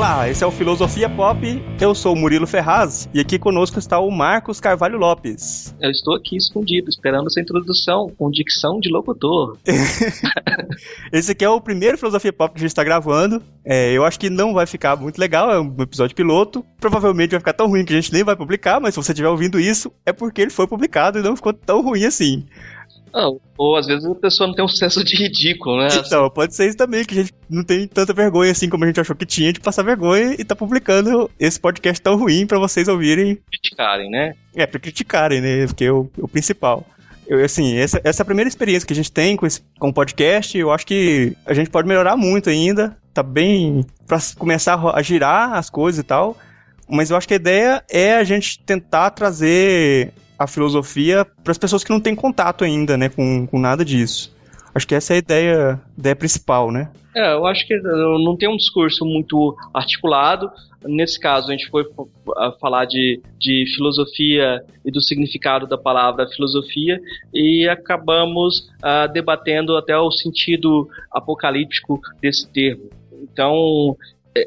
Olá, esse é o Filosofia Pop. Eu sou o Murilo Ferraz e aqui conosco está o Marcos Carvalho Lopes. Eu estou aqui escondido, esperando essa introdução com dicção de locutor. esse aqui é o primeiro Filosofia Pop que a gente está gravando. É, eu acho que não vai ficar muito legal, é um episódio piloto. Provavelmente vai ficar tão ruim que a gente nem vai publicar, mas se você estiver ouvindo isso, é porque ele foi publicado e não ficou tão ruim assim. Não, ou às vezes a pessoa não tem um senso de ridículo, né? Então, assim. pode ser isso também, que a gente não tem tanta vergonha assim como a gente achou que tinha de passar vergonha e tá publicando esse podcast tão ruim para vocês ouvirem. Criticarem, né? É, pra criticarem, né? Porque é o, o principal. Eu, assim, essa, essa é a primeira experiência que a gente tem com, esse, com o podcast. Eu acho que a gente pode melhorar muito ainda. Tá bem. pra começar a girar as coisas e tal. Mas eu acho que a ideia é a gente tentar trazer a filosofia para as pessoas que não têm contato ainda, né, com, com nada disso. Acho que essa é a ideia, ideia principal, né? É, eu acho que não tem um discurso muito articulado. Nesse caso, a gente foi falar de, de filosofia e do significado da palavra filosofia e acabamos uh, debatendo até o sentido apocalíptico desse termo. Então,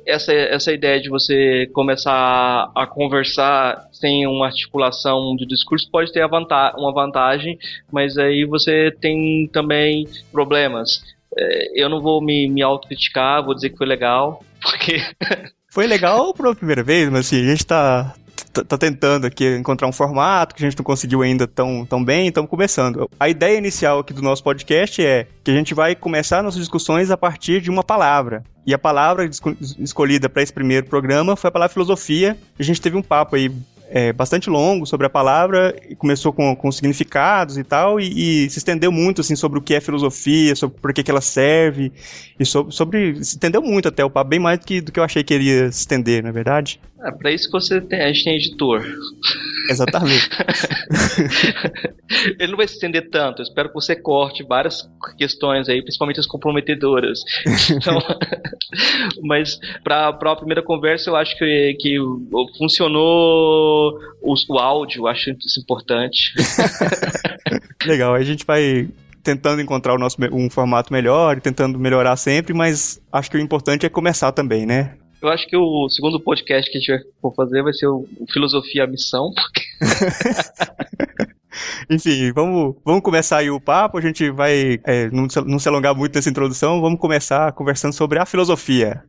essa, essa ideia de você começar a conversar sem uma articulação de discurso pode ter uma vantagem, mas aí você tem também problemas. É, eu não vou me, me autocriticar, vou dizer que foi legal, porque. Foi legal pela primeira vez, mas assim, a gente tá, tá, tá tentando aqui encontrar um formato que a gente não conseguiu ainda tão, tão bem, estamos começando. A ideia inicial aqui do nosso podcast é que a gente vai começar nossas discussões a partir de uma palavra. E a palavra escolhida para esse primeiro programa foi a palavra filosofia. A gente teve um papo aí é, bastante longo sobre a palavra, começou com, com significados e tal, e, e, se estendeu muito assim sobre o que é filosofia, sobre por que, que ela serve, e sobre, sobre se estendeu muito até o papo, bem mais do que, do que eu achei que iria se estender, na é verdade. É, para isso que você tem, a gente tem editor. Exatamente. Ele não vai se estender tanto. Eu espero que você corte várias questões aí, principalmente as comprometedoras. Então, mas para a primeira conversa, eu acho que, que funcionou o, o áudio, acho isso importante. Legal, a gente vai tentando encontrar o nosso um formato melhor tentando melhorar sempre, mas acho que o importante é começar também, né? Eu acho que o segundo podcast que a gente vai fazer vai ser o, Filosofia Missão. Enfim, vamos, vamos começar aí o papo. A gente vai é, não, se, não se alongar muito nessa introdução. Vamos começar conversando sobre a filosofia.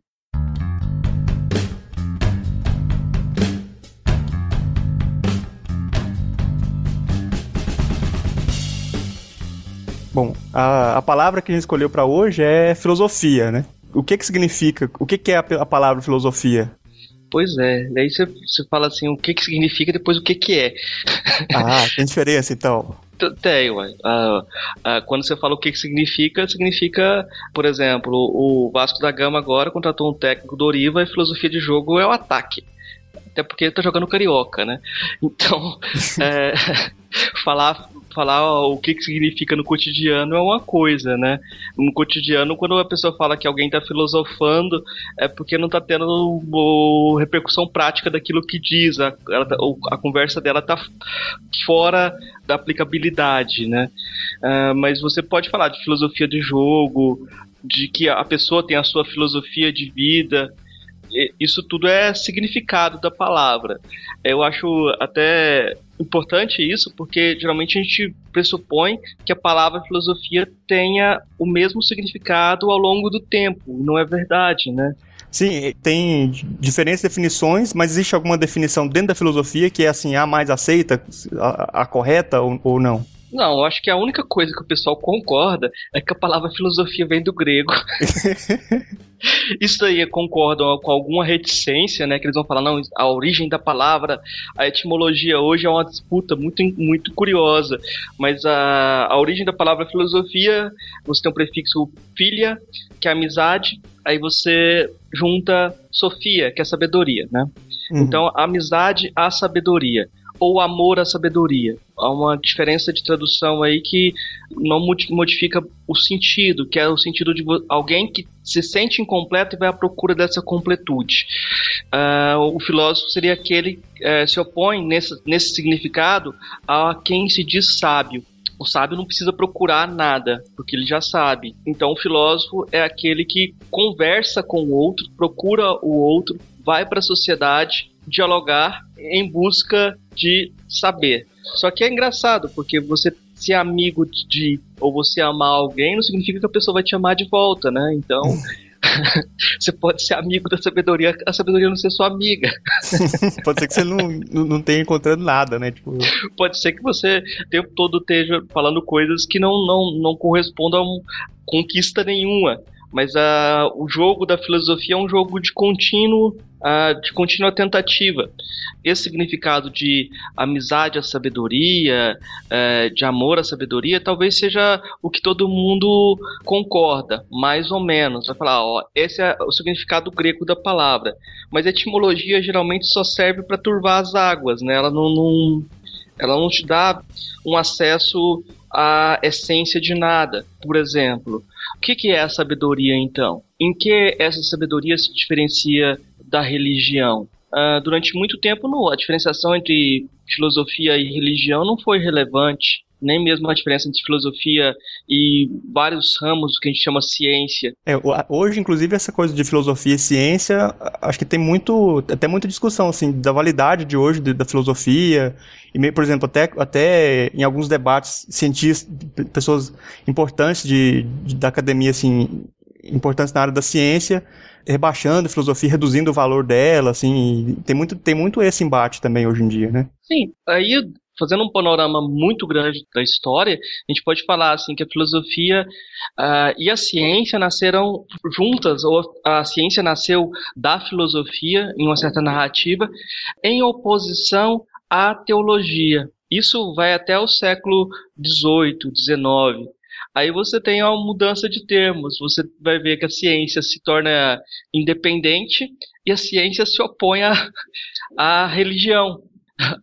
Bom, a, a palavra que a gente escolheu para hoje é filosofia, né? O que que significa, o que que é a, a palavra filosofia? Pois é, daí você, você fala assim, o que que significa, depois o que que é. Ah, tem diferença então. Tem, ué. Uh, uh, quando você fala o que, que significa, significa, por exemplo, o Vasco da Gama agora contratou um técnico do Oriva e a filosofia de jogo é o ataque. Até porque ele tá jogando carioca, né? Então, é, falar falar o que, que significa no cotidiano é uma coisa, né? No cotidiano, quando a pessoa fala que alguém está filosofando, é porque não está tendo o, repercussão prática daquilo que diz. A, a conversa dela está fora da aplicabilidade, né? Uh, mas você pode falar de filosofia de jogo, de que a pessoa tem a sua filosofia de vida, isso tudo é significado da palavra. Eu acho até importante isso, porque geralmente a gente pressupõe que a palavra filosofia tenha o mesmo significado ao longo do tempo. Não é verdade, né? Sim, tem diferentes definições, mas existe alguma definição dentro da filosofia que é assim, a mais aceita, a, a correta ou, ou não? Não, acho que a única coisa que o pessoal concorda é que a palavra filosofia vem do grego. Isso aí concordam com alguma reticência, né? Que eles vão falar, não, a origem da palavra, a etimologia hoje é uma disputa muito, muito curiosa. Mas a, a origem da palavra filosofia, você tem um prefixo filha, que é amizade, aí você junta Sofia, que é sabedoria, né? Uhum. Então, amizade à sabedoria ou amor à sabedoria. Há uma diferença de tradução aí que não modifica o sentido, que é o sentido de alguém que se sente incompleto e vai à procura dessa completude. Uh, o filósofo seria aquele que uh, se opõe nesse, nesse significado a quem se diz sábio. O sábio não precisa procurar nada, porque ele já sabe. Então o filósofo é aquele que conversa com o outro, procura o outro, vai para a sociedade dialogar em busca de saber. Só que é engraçado, porque você ser amigo de ou você amar alguém não significa que a pessoa vai te amar de volta, né? Então, você pode ser amigo da sabedoria, a sabedoria não ser sua amiga. pode ser que você não, não tenha encontrado nada, né? Tipo... Pode ser que você o tempo todo esteja falando coisas que não, não, não correspondam a um, conquista nenhuma. Mas uh, o jogo da filosofia é um jogo de contínuo uh, de contínua tentativa. Esse significado de amizade à sabedoria, uh, de amor à sabedoria, talvez seja o que todo mundo concorda, mais ou menos. Vai falar, ó, esse é o significado grego da palavra. Mas a etimologia geralmente só serve para turvar as águas, né? Ela não, não ela não te dá um acesso à essência de nada. Por exemplo, o que, que é a sabedoria então? Em que essa sabedoria se diferencia da religião? Uh, durante muito tempo, a diferenciação entre filosofia e religião não foi relevante nem mesmo a diferença entre filosofia e vários ramos que a gente chama ciência. É, hoje, inclusive, essa coisa de filosofia e ciência, acho que tem muito, até muita discussão, assim, da validade de hoje de, da filosofia, e, por exemplo, até, até em alguns debates, cientistas, pessoas importantes de, de da academia, assim, importantes na área da ciência, rebaixando a filosofia, reduzindo o valor dela, assim, tem muito, tem muito esse embate também hoje em dia, né? Sim, aí fazendo um panorama muito grande da história, a gente pode falar assim que a filosofia uh, e a ciência nasceram juntas, ou a ciência nasceu da filosofia em uma certa narrativa, em oposição à teologia. Isso vai até o século XVIII, XIX. Aí você tem uma mudança de termos. Você vai ver que a ciência se torna independente e a ciência se opõe à, à religião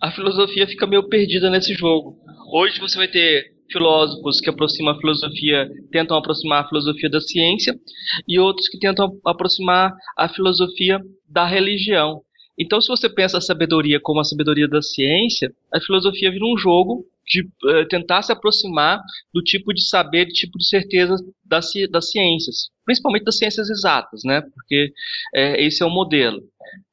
a filosofia fica meio perdida nesse jogo. Hoje você vai ter filósofos que aproximam a filosofia, tentam aproximar a filosofia da ciência, e outros que tentam aproximar a filosofia da religião. Então, se você pensa a sabedoria como a sabedoria da ciência, a filosofia vira um jogo de uh, tentar se aproximar do tipo de saber, do tipo de certeza das, das ciências, principalmente das ciências exatas, né? Porque é, esse é o modelo.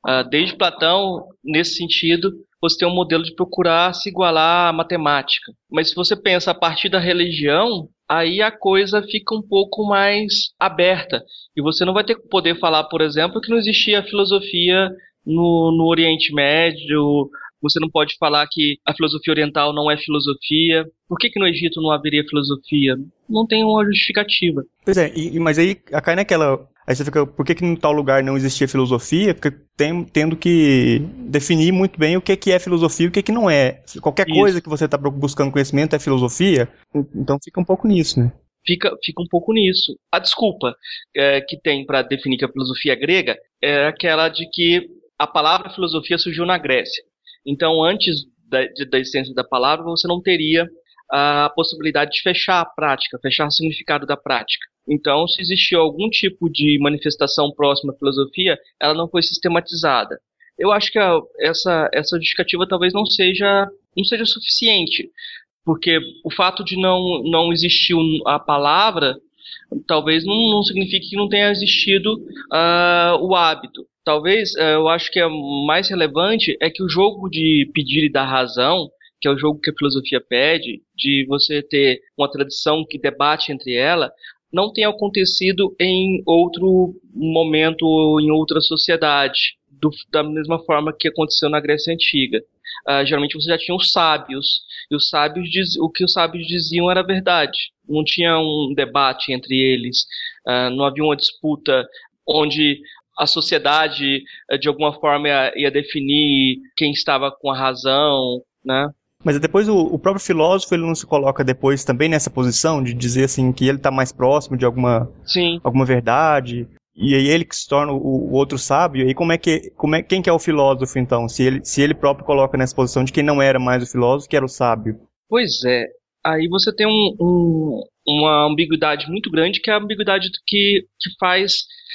Uh, desde Platão, nesse sentido, você tem um modelo de procurar se igualar à matemática. Mas se você pensa a partir da religião, aí a coisa fica um pouco mais aberta. E você não vai ter que poder falar, por exemplo, que não existia filosofia no, no Oriente Médio, você não pode falar que a filosofia oriental não é filosofia. Por que, que no Egito não haveria filosofia? Não tem uma justificativa. Pois é, e, mas aí cai naquela. Aí você fica, por que, que em tal lugar não existia filosofia? Porque tem, tendo que definir muito bem o que, que é filosofia e o que, que não é. Qualquer Isso. coisa que você está buscando conhecimento é filosofia, então fica um pouco nisso, né? Fica, fica um pouco nisso. A desculpa é, que tem para definir que a filosofia é grega é aquela de que a palavra filosofia surgiu na Grécia. Então, antes da, da existência da palavra, você não teria a possibilidade de fechar a prática, fechar o significado da prática. Então, se existiu algum tipo de manifestação próxima à filosofia, ela não foi sistematizada. Eu acho que a, essa, essa justificativa talvez não seja, não seja suficiente, porque o fato de não, não existir a palavra talvez não, não signifique que não tenha existido uh, o hábito. Talvez, uh, eu acho que é mais relevante é que o jogo de pedir e dar razão, que é o jogo que a filosofia pede, de você ter uma tradição que debate entre ela, não tenha acontecido em outro momento ou em outra sociedade, do, da mesma forma que aconteceu na Grécia Antiga. Uh, geralmente você já tinha os sábios, e os sábios diz, o que os sábios diziam era verdade. Não tinha um debate entre eles, uh, não havia uma disputa onde a sociedade, uh, de alguma forma, ia, ia, definir quem estava com a razão, né? Mas depois o, o, próprio filósofo ele não se coloca depois também nessa posição de dizer assim que ele está mais próximo de alguma, Sim. alguma verdade e aí ele que se torna o, o, outro sábio, e como é que, como é, quem que é o filósofo então? Se ele, se ele próprio coloca nessa posição de quem não era mais o filósofo, que era o sábio. Pois é, aí você tem um, um, uma ambiguidade muito grande, que é a ambiguidade que, que faz.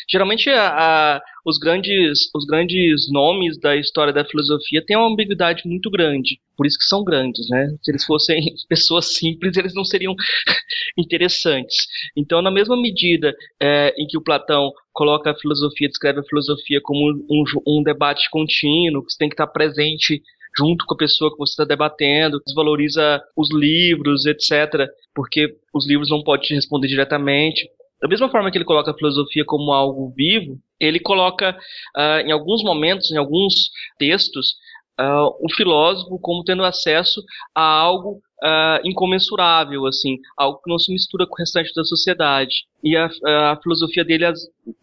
Geralmente a, a, os grandes, os grandes nomes da história da filosofia têm uma ambiguidade muito grande. Por isso que são grandes, né? Se eles fossem pessoas simples, eles não seriam interessantes. Então, na mesma medida é, em que o Platão coloca a filosofia, descreve a filosofia como um, um debate contínuo, que você tem que estar presente junto com a pessoa que você está debatendo, desvaloriza os livros, etc., porque os livros não podem te responder diretamente. Da mesma forma que ele coloca a filosofia como algo vivo, ele coloca, uh, em alguns momentos, em alguns textos, uh, o filósofo como tendo acesso a algo uh, incomensurável, assim, algo que não se mistura com o restante da sociedade. E a, a filosofia dele,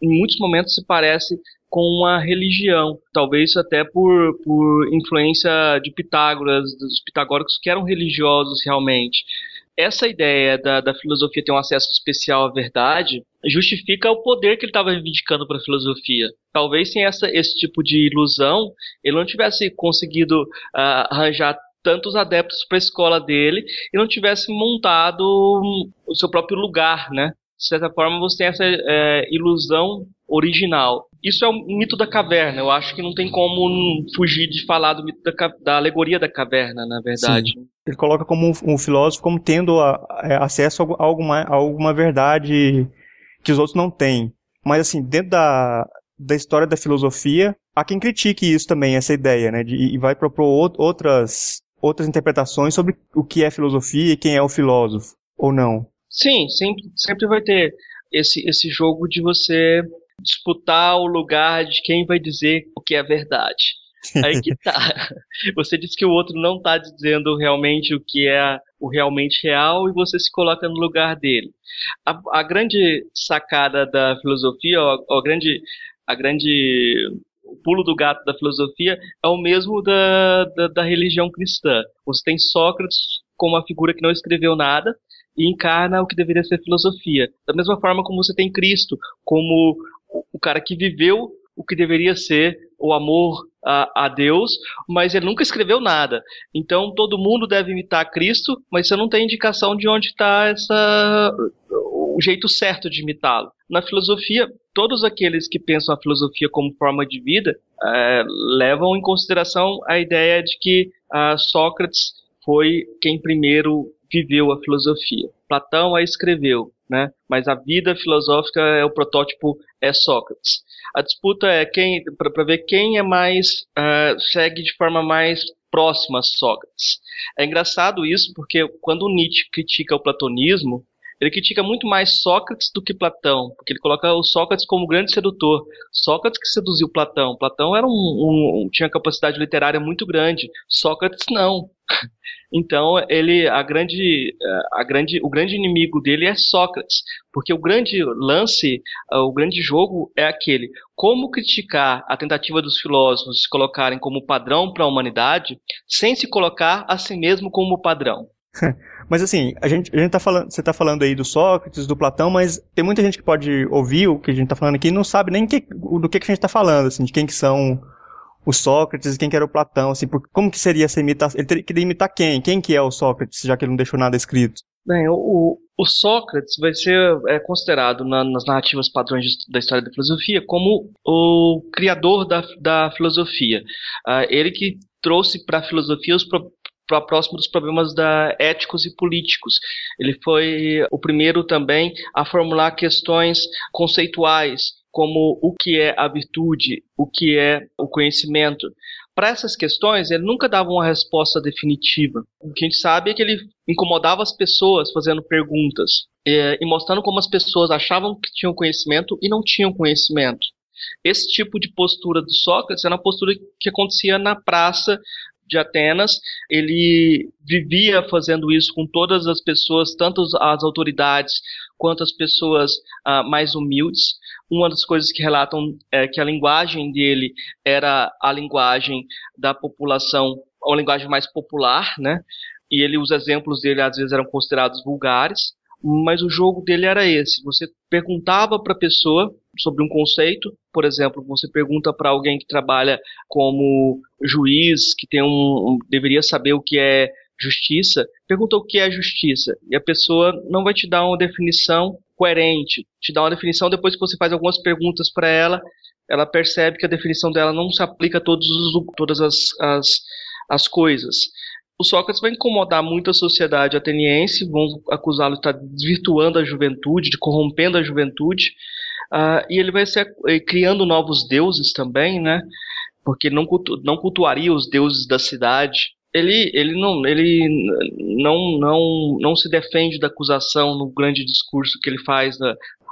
em muitos momentos, se parece com uma religião, talvez até por, por influência de Pitágoras, dos pitagóricos que eram religiosos realmente essa ideia da, da filosofia ter um acesso especial à verdade justifica o poder que ele estava reivindicando para a filosofia. Talvez sem essa, esse tipo de ilusão, ele não tivesse conseguido uh, arranjar tantos adeptos para a escola dele e não tivesse montado o seu próprio lugar, né? De certa forma, você tem essa é, ilusão original. Isso é o mito da caverna. Eu acho que não tem como fugir de falar do mito da, da alegoria da caverna, na verdade. Sim. Ele coloca como um, filósofo como tendo a, a, é, acesso a alguma, a alguma verdade que os outros não têm. Mas assim, dentro da, da história da filosofia, há quem critique isso também, essa ideia, né? De, e vai propor outras, outras interpretações sobre o que é filosofia e quem é o filósofo, ou não. Sim, sempre, sempre vai ter esse, esse jogo de você disputar o lugar de quem vai dizer o que é verdade. Aí que tá. Você diz que o outro não está dizendo realmente o que é o realmente real e você se coloca no lugar dele. A, a grande sacada da filosofia, a, a grande, a grande o pulo do gato da filosofia é o mesmo da, da, da religião cristã. Você tem Sócrates como uma figura que não escreveu nada, e encarna o que deveria ser filosofia. Da mesma forma como você tem Cristo como cara que viveu o que deveria ser o amor a, a, Deus, mas ele nunca escreveu nada. Então todo mundo deve imitar Cristo, mas você não tem indicação de onde está essa o jeito certo de imitá-lo. Na filosofia, todos aqueles que pensam a filosofia como forma de vida é, levam em consideração a ideia de que uh, Sócrates foi quem primeiro viveu a filosofia. Platão a escreveu, né? Mas a vida filosófica é o protótipo é Sócrates. A disputa é quem para ver quem é mais uh, segue de forma mais próxima a Sócrates. É engraçado isso porque quando Nietzsche critica o platonismo, ele critica muito mais Sócrates do que Platão, porque ele coloca o Sócrates como grande sedutor. Sócrates que seduziu Platão. Platão era um, um, tinha capacidade literária muito grande. Sócrates não. Então ele, a grande, a grande, o grande inimigo dele é Sócrates, porque o grande lance, o grande jogo é aquele: como criticar a tentativa dos filósofos se colocarem como padrão para a humanidade, sem se colocar a si mesmo como padrão. Mas assim, a gente, a gente tá falando, você está falando aí do Sócrates, do Platão, mas tem muita gente que pode ouvir o que a gente está falando aqui e não sabe nem que, do que, que a gente está falando, assim, de quem que são o Sócrates e quem que era o Platão, assim, porque, como que seria essa imitação? Ele teria, queria imitar quem? Quem que é o Sócrates, já que ele não deixou nada escrito? Bem, o, o Sócrates vai ser é, considerado na, nas narrativas padrões da história da filosofia como o criador da, da filosofia. Uh, ele que trouxe para a filosofia os, próximo dos problemas da éticos e políticos. Ele foi o primeiro também a formular questões conceituais, como o que é a virtude, o que é o conhecimento. Para essas questões, ele nunca dava uma resposta definitiva. O que a gente sabe é que ele incomodava as pessoas fazendo perguntas e, e mostrando como as pessoas achavam que tinham conhecimento e não tinham conhecimento. Esse tipo de postura do Sócrates era uma postura que acontecia na praça de Atenas, ele vivia fazendo isso com todas as pessoas, tanto as autoridades quanto as pessoas uh, mais humildes. Uma das coisas que relatam é que a linguagem dele era a linguagem da população, uma linguagem mais popular, né? E ele, os exemplos dele às vezes eram considerados vulgares, mas o jogo dele era esse. Você perguntava para a pessoa sobre um conceito, por exemplo, você pergunta para alguém que trabalha como juiz, que tem um, um, deveria saber o que é justiça, pergunta o que é justiça e a pessoa não vai te dar uma definição coerente, te dá uma definição depois que você faz algumas perguntas para ela, ela percebe que a definição dela não se aplica a todos os, todas as, as, as coisas. O Sócrates vai incomodar muito a sociedade ateniense, vão acusá-lo de estar desvirtuando a juventude, de corrompendo a juventude, uh, e ele vai ser eh, criando novos deuses também, né? Porque não, cultu não cultuaria os deuses da cidade. Ele, ele, não, ele não, não, não se defende da acusação no grande discurso que ele faz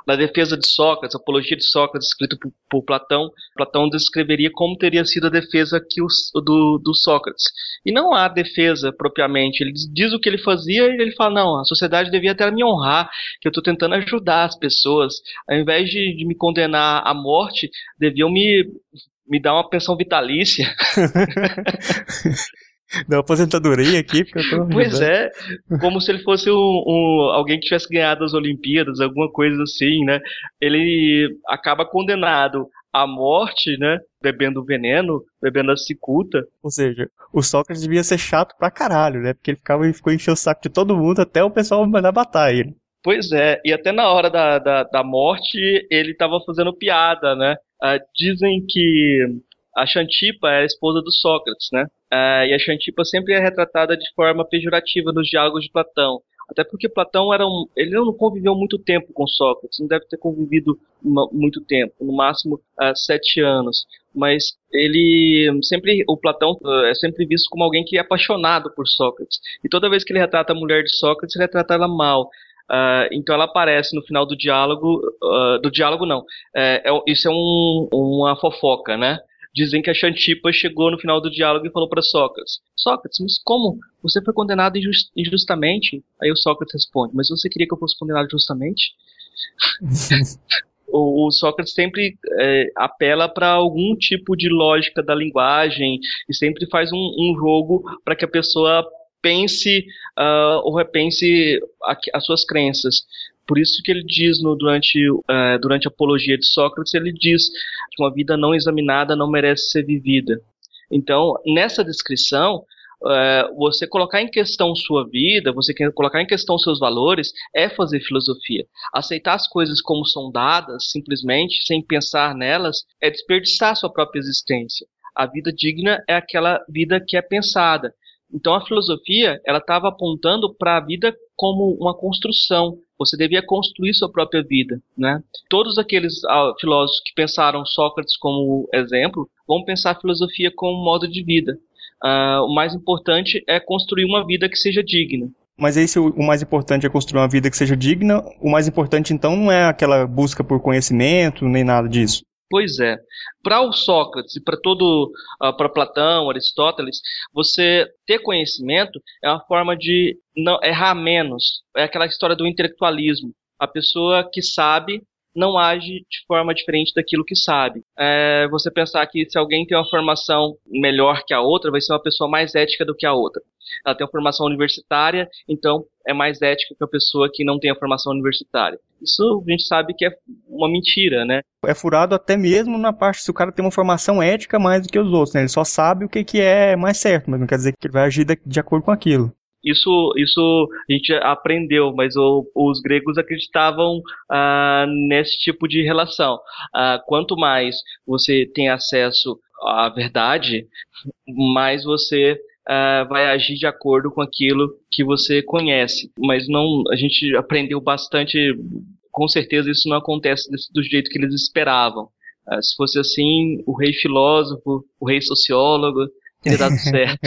na defesa de Sócrates, apologia de Sócrates, escrito por, por, Platão, Platão descreveria como teria sido a defesa que do, do, Sócrates. E não há defesa propriamente. Ele diz o que ele fazia e ele fala: não, a sociedade devia até me honrar, que eu estou tentando ajudar as pessoas. Ao invés de, de me condenar à morte, deviam me me dar uma pensão vitalícia. da aposentadoria aqui, porque eu tô. Pois é, como se ele fosse um, um, alguém que tivesse ganhado as Olimpíadas, alguma coisa assim, né? Ele acaba condenado à morte, né? Bebendo veneno, bebendo a cicuta. Ou seja, o Sócrates devia ser chato pra caralho, né? Porque ele ficava e ficou enchendo o saco de todo mundo até o pessoal mandar matar ele. Pois é, e até na hora da, da, da morte ele tava fazendo piada, né? Uh, dizem que a Xantipa é a esposa do Sócrates, né? Uh, e a Xantipa sempre é retratada de forma pejorativa nos diálogos de Platão. Até porque Platão era um, ele não conviveu muito tempo com Sócrates, não deve ter convivido muito tempo, no máximo uh, sete anos. Mas ele sempre, o Platão uh, é sempre visto como alguém que é apaixonado por Sócrates. E toda vez que ele retrata a mulher de Sócrates, ele retrata ela mal. Uh, então ela aparece no final do diálogo, do diálogo não. É, é, isso é um, uma fofoca, né? Dizem que a Xantipa chegou no final do diálogo e falou para Sócrates: Sócrates, mas como? Você foi condenado injust injustamente? Aí o Sócrates responde: Mas você queria que eu fosse condenado justamente? o, o, Sócrates sempre é, apela para algum tipo de lógica da linguagem e sempre faz um, um jogo para que a pessoa pense uh, ou repense a, as suas crenças. Por isso que ele diz no, durante, uh, durante a apologia de Sócrates, ele diz que uma vida não examinada não merece ser vivida. Então, nessa descrição, uh, você colocar em questão sua vida, você colocar em questão seus valores, é fazer filosofia. Aceitar as coisas como são dadas, simplesmente, sem pensar nelas, é desperdiçar sua própria existência. A vida digna é aquela vida que é pensada. Então a filosofia ela estava apontando para a vida como uma construção, você devia construir sua própria vida, né? Todos aqueles ah, filósofos que pensaram Sócrates como exemplo vão pensar a filosofia como modo de vida. Uh, o mais importante é construir uma vida que seja digna. Mas esse o mais importante é construir uma vida que seja digna. O mais importante então não é aquela busca por conhecimento nem nada disso. Pois é. Para o Sócrates e para todo, uh, para Platão, Aristóteles, você ter conhecimento é uma forma de não errar menos. É aquela história do intelectualismo. A pessoa que sabe não age de forma diferente daquilo que sabe. É, você pensar que se alguém tem uma formação melhor que a outra, vai ser uma pessoa mais ética do que a outra. Ela tem uma formação universitária, então é mais ética que a pessoa que não tem a formação universitária. Isso a gente sabe que é uma mentira, né? É furado até mesmo na parte se o cara tem uma formação ética mais do que os outros, né? Ele só sabe o que, que é mais certo, mas não quer dizer que ele vai agir de, de acordo com aquilo. Isso, isso a gente aprendeu, mas o, os gregos acreditavam ah, nesse tipo de relação. Ah, quanto mais você tem acesso à verdade, mais você Uh, vai agir de acordo com aquilo que você conhece. Mas não, a gente aprendeu bastante. Com certeza isso não acontece do jeito que eles esperavam. Se fosse assim, o rei filósofo, o rei sociólogo, teria dado certo.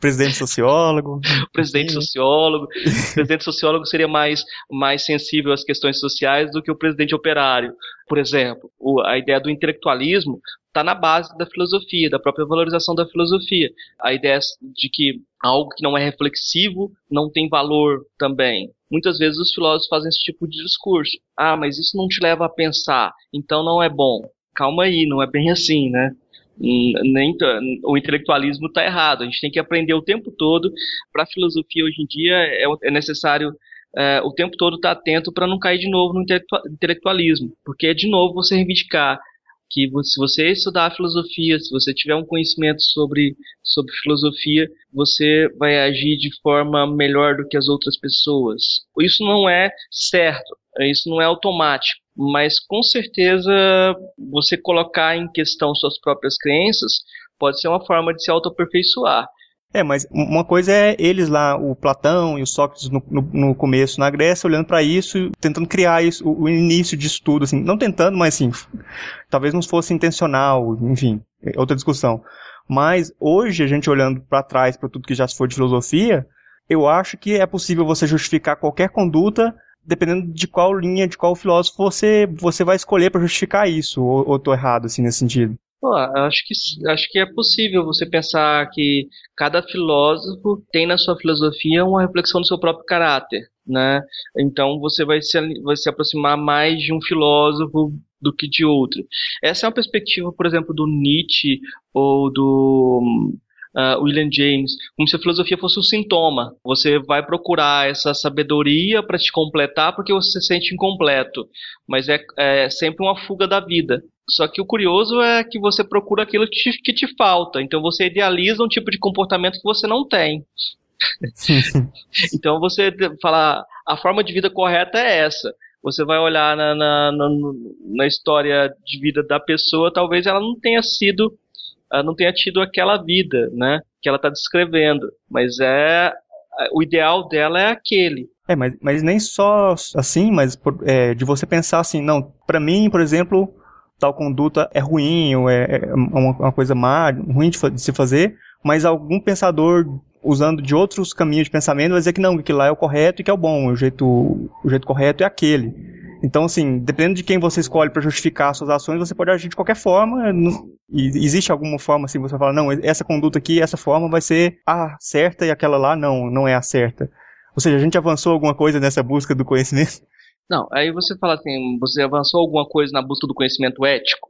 presidente sociólogo. presidente sociólogo. O presidente sociólogo seria mais, mais sensível às questões sociais do que o presidente operário. Por exemplo, o, a ideia do intelectualismo está na base da filosofia, da própria valorização da filosofia. A ideia de que algo que não é reflexivo não tem valor também. Muitas vezes os filósofos fazem esse tipo de discurso. Ah, mas isso não te leva a pensar, então não é bom. Calma aí, não é bem assim, né? Nem o intelectualismo está errado. A gente tem que aprender o tempo todo. Para a filosofia hoje em dia é, é necessário é, o tempo todo estar tá atento para não cair de novo no intelectualismo, porque de novo você reivindicar que se você estudar filosofia, se você tiver um conhecimento sobre, sobre filosofia, você vai agir de forma melhor do que as outras pessoas. Isso não é certo, isso não é automático. Mas com certeza você colocar em questão suas próprias crenças pode ser uma forma de se autoaperfeiçoar. É, mas uma coisa é eles lá, o Platão e o Sócrates no, no, no começo na Grécia, olhando para isso, tentando criar isso, o, o, início de estudo, assim, não tentando, mas assim, talvez não fosse intencional, enfim, é outra discussão. Mas hoje, a gente olhando para trás, para tudo que já se foi de filosofia, eu acho que é possível você justificar qualquer conduta dependendo de qual linha, de qual filósofo você, você vai escolher para justificar isso, ou, ou tô errado, assim, nesse sentido. Pô, acho que, acho que é possível você pensar que cada filósofo tem na sua filosofia uma reflexão do seu próprio caráter, né? Então você vai se, vai se aproximar mais de um filósofo do que de outro. Essa é uma perspectiva, por exemplo, do Nietzsche ou do uh, William James, como se a filosofia fosse um sintoma. Você vai procurar essa sabedoria para te completar porque você se sente incompleto, mas é, é sempre uma fuga da vida. Só que o curioso é que você procura aquilo que te, que te falta. Então você idealiza um tipo de comportamento que você não tem. então você fala, a forma de vida correta é essa. Você vai olhar na, na, na, na história de vida da pessoa, talvez ela não tenha sido, não tenha tido aquela vida, né? Que ela está descrevendo. Mas é o ideal dela é aquele. É, mas, mas nem só assim, mas é, de você pensar assim, não, para mim, por exemplo, tal conduta é ruim, ou é, é uma, uma, coisa má, ruim de, de, se fazer, mas algum pensador usando de outros caminhos de pensamento vai dizer que não, que lá é o correto e que é o bom, o jeito, o jeito correto é aquele. Então, assim, dependendo de quem você escolhe para justificar suas ações, você pode agir de qualquer forma. E existe alguma forma assim, você fala, não, essa conduta aqui, essa forma vai ser a certa e aquela lá não, não é a certa. Ou seja, a gente avançou alguma coisa nessa busca do conhecimento? Não, aí você fala assim, você avançou alguma coisa na busca do conhecimento ético?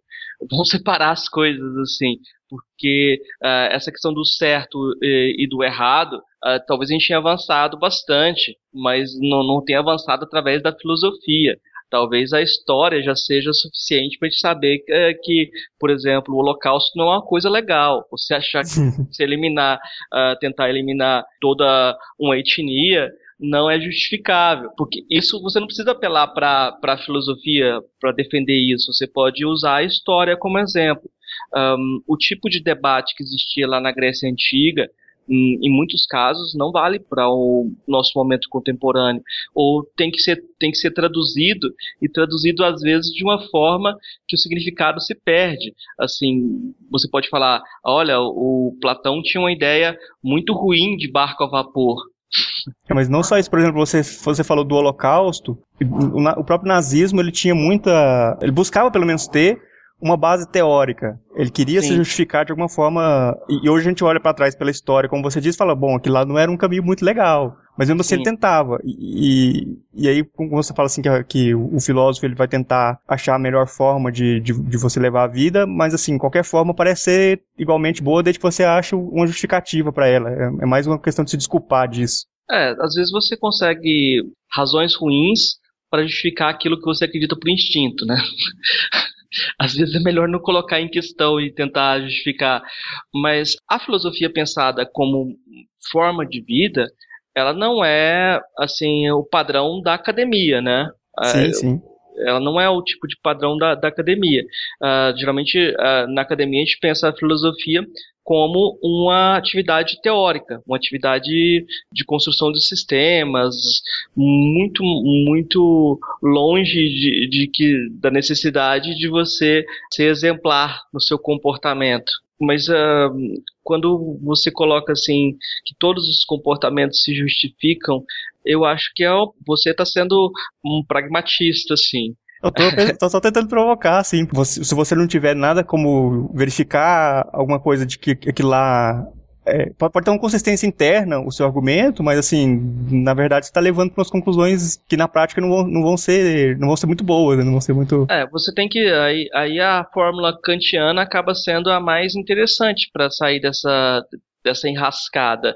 Vamos separar as coisas assim, porque uh, essa questão do certo e, e do errado, uh, talvez a gente tenha avançado bastante, mas não, não tenha avançado através da filosofia. Talvez a história já seja suficiente para a gente saber que, eh, que, por exemplo, o Holocausto não é uma coisa legal. Você achar que se eliminar, uh, tentar eliminar toda uma etnia, não é justificável, porque isso você não precisa apelar para a filosofia para defender isso, você pode usar a história como exemplo. Um, o tipo de debate que existia lá na Grécia Antiga, em, em muitos casos, não vale para o nosso momento contemporâneo, ou tem que, ser, tem que ser traduzido, e traduzido às vezes de uma forma que o significado se perde. Assim, você pode falar, olha, o Platão tinha uma ideia muito ruim de barco a vapor, é, mas não só isso, por exemplo, você, você falou do Holocausto, o, o próprio nazismo ele tinha muita. Ele buscava pelo menos ter uma base teórica. Ele queria Sim. se justificar de alguma forma. E, hoje a gente olha para trás pela história, como você disse, fala, bom, aquilo lá não era um caminho muito legal. Mas mesmo assim ele tentava. E, e, e, aí, como você fala assim, que, que o, filósofo ele vai tentar achar a melhor forma de, de, de, você levar a vida, mas assim, qualquer forma parece ser igualmente boa desde que você ache uma justificativa para ela. É, é mais uma questão de se desculpar disso. É, às vezes você consegue razões ruins para justificar aquilo que você acredita por instinto, né? às vezes é melhor não colocar em questão e tentar justificar. Mas a filosofia pensada como forma de vida, ela não é assim o padrão da academia, né? Sim, é, sim. Ela não é o tipo de padrão da, da academia. Uh, geralmente, uh, na academia, a gente pensa a filosofia como uma atividade teórica, uma atividade de construção de sistemas, muito, muito longe de, de que, da necessidade de você ser exemplar no seu comportamento. Mas uh, quando você coloca assim que todos os comportamentos se justificam, eu acho que é, você está sendo um pragmatista, assim. Eu tô, tô, só tentando provocar, assim. Você, se você não tiver nada como verificar alguma coisa de que aquilo lá. É, pode, pode ter uma consistência interna o seu argumento, mas assim, na verdade você está levando para umas conclusões que na prática não vão, não vão ser não vão ser muito boas, né? não vão ser muito. É, você tem que aí, aí a fórmula kantiana acaba sendo a mais interessante para sair dessa dessa enrascada?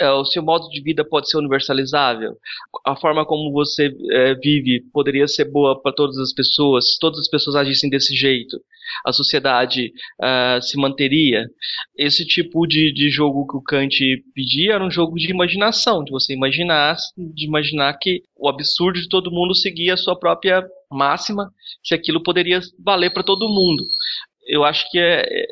É, o seu modo de vida pode ser universalizável? A forma como você é, vive poderia ser boa para todas as pessoas? Se todas as pessoas agissem desse jeito, a sociedade uh, se manteria? Esse tipo de, de jogo que o Kant pedia era um jogo de imaginação, de você imaginar, de imaginar que o absurdo de todo mundo seguia a sua própria máxima se aquilo poderia valer para todo mundo. Eu acho que é, é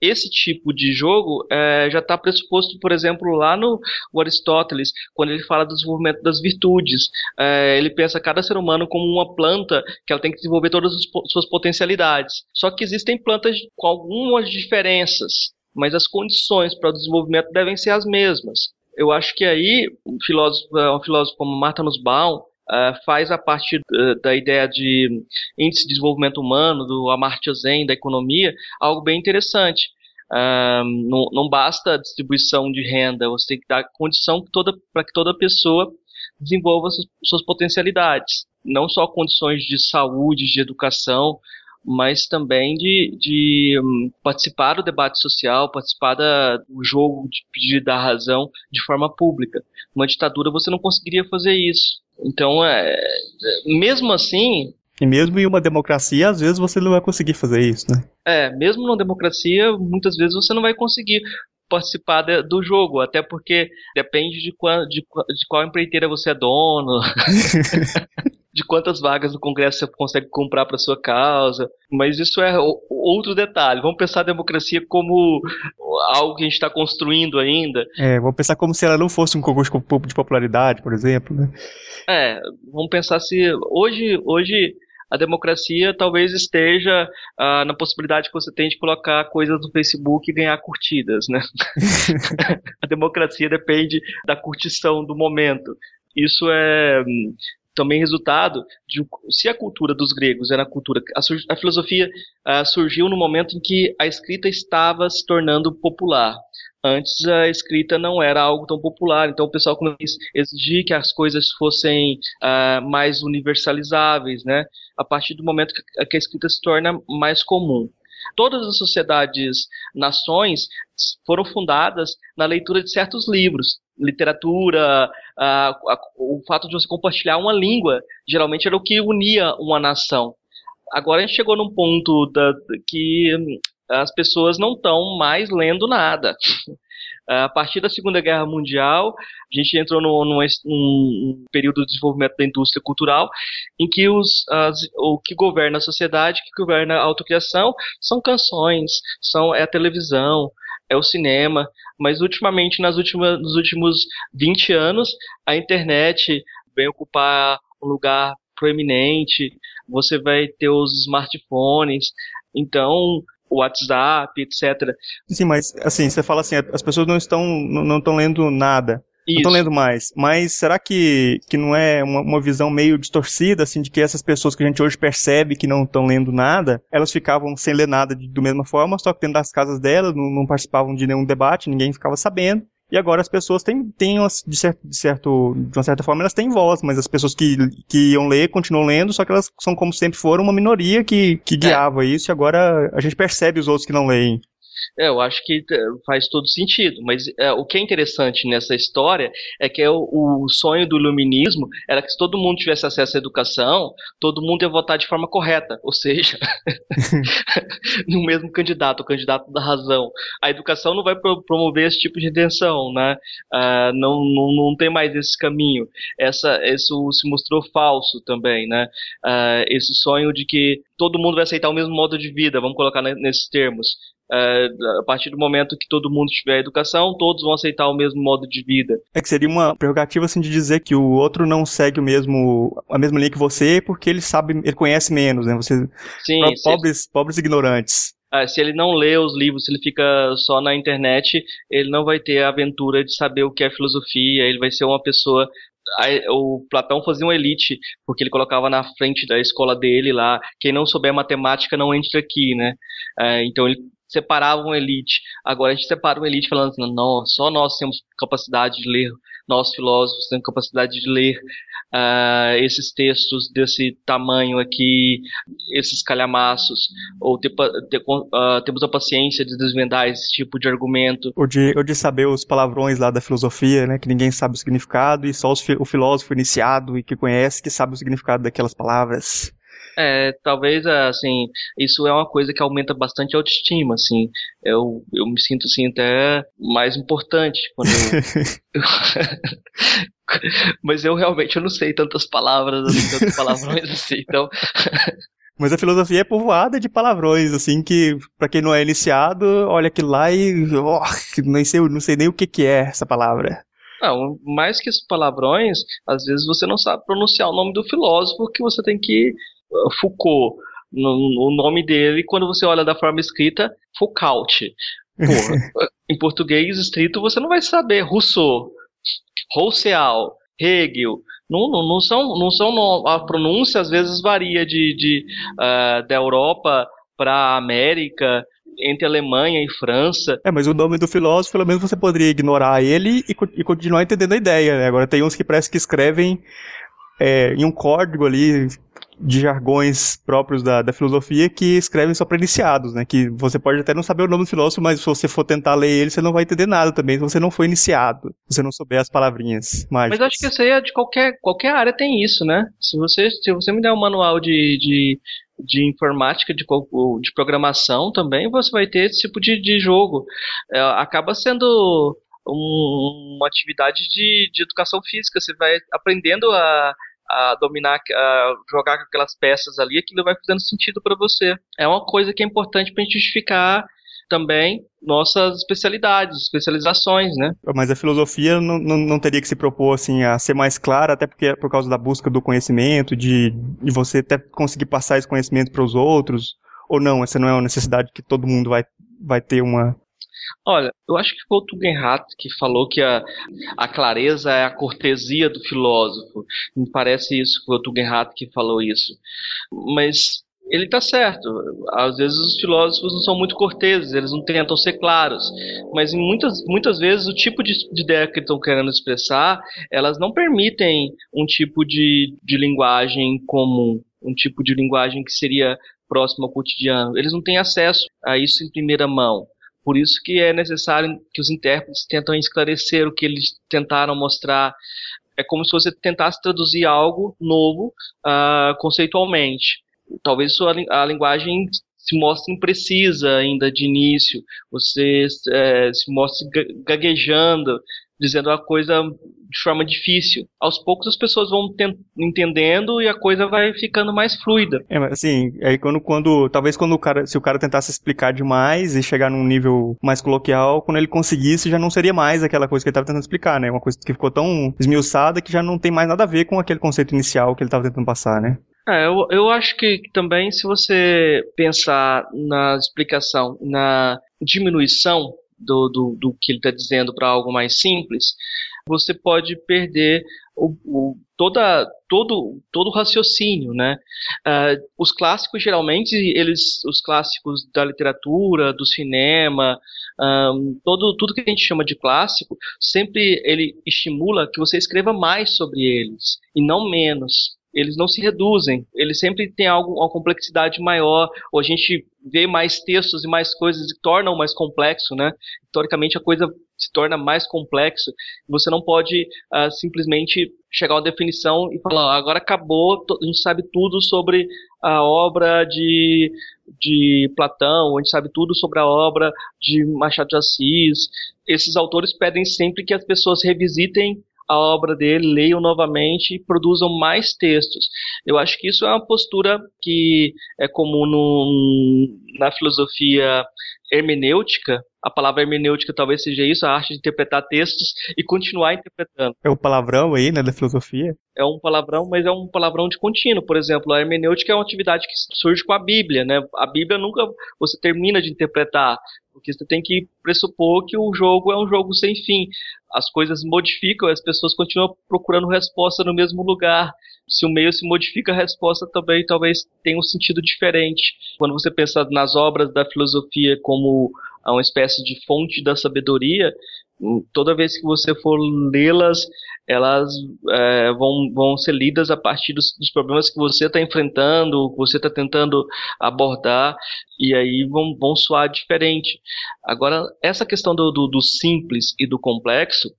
esse tipo de jogo é, já está pressuposto, por exemplo, lá no Aristóteles, quando ele fala do desenvolvimento das virtudes. É, ele pensa cada ser humano como uma planta que ela tem que desenvolver todas as suas potencialidades. Só que existem plantas com algumas diferenças, mas as condições para o desenvolvimento devem ser as mesmas. Eu acho que aí um filósofo, um filósofo como Martha Nussbaum Uh, faz a parte uh, da ideia de índice de desenvolvimento humano, do Amartya Sen, da economia, algo bem interessante. Uh, não, não, basta a distribuição de renda, você tem que dar condição para que toda pessoa desenvolva suas, suas potencialidades. Não só condições de saúde, de educação, mas também de, de um, participar do debate social, participar da, do jogo de pedir da razão de forma pública. Numa ditadura você não conseguiria fazer isso. Então, é, mesmo assim. E mesmo em uma democracia, às vezes você não vai conseguir fazer isso, né? É, mesmo numa democracia, muitas vezes você não vai conseguir participar de, do jogo, até porque depende de qual, de, de qual empreiteira você é dono. de quantas vagas no Congresso você consegue comprar para sua causa. Mas isso é outro detalhe. Vamos pensar a democracia como algo que a gente está construindo ainda. É, vamos pensar como se ela não fosse um concurso de popularidade, por exemplo. Né? É, vamos pensar se hoje, hoje a democracia talvez esteja ah, na possibilidade que você tem de colocar coisas no Facebook e ganhar curtidas, né? a democracia depende da curtição do momento. Isso é também resultado de se a cultura dos gregos era a cultura a, a filosofia uh, surgiu no momento em que a escrita estava se tornando popular. Antes a escrita não era algo tão popular então o pessoal começou a exigir que as coisas fossem uh, mais universalizáveis né? A partir do momento que, que a escrita se torna mais comum todas as sociedades nações foram fundadas na leitura de certos livros literatura, o fato de você compartilhar uma língua, geralmente era o que unia uma nação. Agora a gente chegou num ponto da, que as pessoas não estão mais lendo nada. A partir da Segunda Guerra Mundial, a gente entrou num, num, num período de desenvolvimento da indústria cultural, em que os, as, o que governa a sociedade, que governa a autocriação, são canções, são, é a televisão, é o cinema, mas ultimamente, nas últimas, nos últimos 20 anos, a internet vem ocupar um lugar proeminente, você vai ter os smartphones, então WhatsApp, etc. Sim, mas assim, você fala assim, as pessoas não estão não estão lendo nada. Isso. Não tô lendo mais. Mas será que, que não é uma, uma visão meio distorcida, assim, de que essas pessoas que a gente hoje percebe que não estão lendo nada, elas ficavam sem ler nada de, da mesma forma, só que dentro das casas delas, não, não participavam de nenhum debate, ninguém ficava sabendo. E agora as pessoas têm, têm de, certo, de, certo, de uma certa forma, elas têm voz, mas as pessoas que, que iam ler continuam lendo, só que elas são como sempre foram uma minoria que, que é. guiava é. isso, e agora a gente percebe os outros que não leem. É, eu acho que é, faz todo sentido, mas é, o que é interessante nessa história é que é o, o, sonho do iluminismo era que se todo mundo tivesse acesso à educação, todo mundo ia votar de forma correta, ou seja, no mesmo candidato, o candidato da razão. A educação não vai pro, promover esse tipo de redenção, né? Uh, não, não, não tem mais esse caminho. Essa, isso se mostrou falso também, né? Uh, esse sonho de que todo mundo vai aceitar o mesmo modo de vida, vamos colocar nesses termos. É, a partir do momento que todo mundo tiver educação, todos vão aceitar o mesmo modo de vida. É que seria uma prerrogativa assim de dizer que o outro não segue o mesmo a mesma linha que você porque ele sabe, ele conhece menos, né? Você Sim, pobres, pobres ignorantes. Ah, se ele não lê os livros, se ele fica só na internet, ele não vai ter a aventura de saber o que é filosofia, ele vai ser uma pessoa o Platão fazia uma elite, porque ele colocava na frente da escola dele lá, quem não souber matemática não entra aqui, né? É, então ele separavam elite. Agora a gente separa uma elite falando assim, não, só nós temos capacidade de ler, nós filósofos temos capacidade de ler uh, esses textos desse tamanho aqui, esses calhamaços, ou ter, ter, uh, temos a paciência de desvendar esse tipo de argumento. Ou de, ou de saber os palavrões lá da filosofia, né, que ninguém sabe o significado, e só os, o filósofo iniciado e que conhece que sabe o significado daquelas palavras. É, talvez, assim, isso é uma coisa que aumenta bastante a autoestima, assim. Eu, eu me sinto, assim, até mais importante quando eu... Mas eu realmente eu não sei tantas palavras, assim, tantos palavrões assim, então... Mas a filosofia é povoada de palavrões, assim, que para quem não é iniciado, olha aquilo lá e. Oh, nem sei, não sei nem o que, que é essa palavra. Não, mais que esses palavrões, às vezes você não sabe pronunciar o nome do filósofo que você tem que. Foucault, no, o nome dele, quando você olha da forma escrita, Foucault. Porra, em português escrito você não vai saber Rousseau, Rousseau, Hegel. Não, não, não são, não são a pronúncia às vezes varia de, de uh, da Europa para a América entre Alemanha e França. É, mas o nome do filósofo, pelo menos você poderia ignorar ele e, e continuar entendendo a ideia, né? Agora tem uns que parece que escrevem é, em um código ali de jargões próprios da, da filosofia que escrevem só para iniciados, né? Que você pode até não saber o nome do filósofo, mas se você for tentar ler ele, você não vai entender nada também, se você não for iniciado, se você não souber as palavrinhas mágicas. Mas acho que isso aí é de qualquer, qualquer área tem isso, né? Se você, se você me der um manual de, de, de informática, de, de programação também, você vai ter esse tipo de, de jogo. É, acaba sendo um, uma atividade de, de educação física, você vai aprendendo a a dominar, a jogar com aquelas peças ali, aquilo vai fazendo sentido para você. É uma coisa que é importante para gente justificar também nossas especialidades, especializações, né? Mas a filosofia não, não, não, teria que se propor assim a ser mais clara, até porque é por causa da busca do conhecimento, de, de você até conseguir passar esse conhecimento para os outros, ou não? Essa não é uma necessidade que todo mundo vai, vai ter uma Olha, eu acho que foi o Tugendhat que falou que a, a clareza é a cortesia do filósofo. Me parece isso, foi o Tugendhat que falou isso. Mas ele está certo. Às vezes os filósofos não são muito corteses, eles não tentam ser claros. Mas muitas, muitas vezes o tipo de, de ideia que estão querendo expressar, elas não permitem um tipo de, de linguagem comum, um tipo de linguagem que seria próximo ao cotidiano. Eles não têm acesso a isso em primeira mão. Por isso que é necessário que os intérpretes tentam esclarecer o que eles tentaram mostrar. É como se você tentasse traduzir algo novo uh, conceitualmente. Talvez sua, a linguagem se mostre imprecisa ainda de início, você é, se mostre gaguejando, dizendo a coisa de forma difícil. Aos poucos as pessoas vão entendendo e a coisa vai ficando mais fluida. É, mas assim, aí quando, quando talvez quando o cara, se o cara tentasse explicar demais e chegar num nível mais coloquial, quando ele conseguisse já não seria mais aquela coisa que ele estava tentando explicar, né? Uma coisa que ficou tão esmiuçada que já não tem mais nada a ver com aquele conceito inicial que ele estava tentando passar, né? É, eu, eu acho que também se você pensar na explicação, na diminuição do, do, do que ele está dizendo para algo mais simples, você pode perder o, o, toda, todo, todo o raciocínio, né? Uh, os clássicos geralmente eles, os clássicos da literatura, do cinema, um, todo tudo que a gente chama de clássico, sempre ele estimula que você escreva mais sobre eles e não menos eles não se reduzem, eles sempre têm algo, uma complexidade maior, ou a gente vê mais textos e mais coisas e tornam mais complexo, né? Historicamente a coisa se torna mais complexo. Você não pode uh, simplesmente chegar a uma definição e falar, agora acabou, a gente sabe tudo sobre a obra de, de Platão, a gente sabe tudo sobre a obra de Machado de Assis. Esses autores pedem sempre que as pessoas revisitem a obra dele, leiam novamente e produzam mais textos. Eu acho que isso é uma postura que é comum no, na filosofia hermenêutica, a palavra hermenêutica talvez seja isso, a arte de interpretar textos e continuar interpretando. É o palavrão aí, né, da filosofia? É um palavrão, mas é um palavrão de contínuo. Por exemplo, a hermenêutica é uma atividade que surge com a Bíblia, né? A Bíblia nunca você termina de interpretar, porque você tem que pressupor que o jogo é um jogo sem fim. As coisas modificam, as pessoas continuam procurando resposta no mesmo lugar. Se o meio se modifica, a resposta também talvez tenha um sentido diferente. Quando você pensa nas obras da filosofia como uma espécie de fonte da sabedoria, toda vez que você for lê-las, elas é, vão, vão ser lidas a partir dos, dos problemas que você está enfrentando, que você está tentando abordar, e aí vão, vão soar diferente. Agora, essa questão do, do, do simples e do complexo,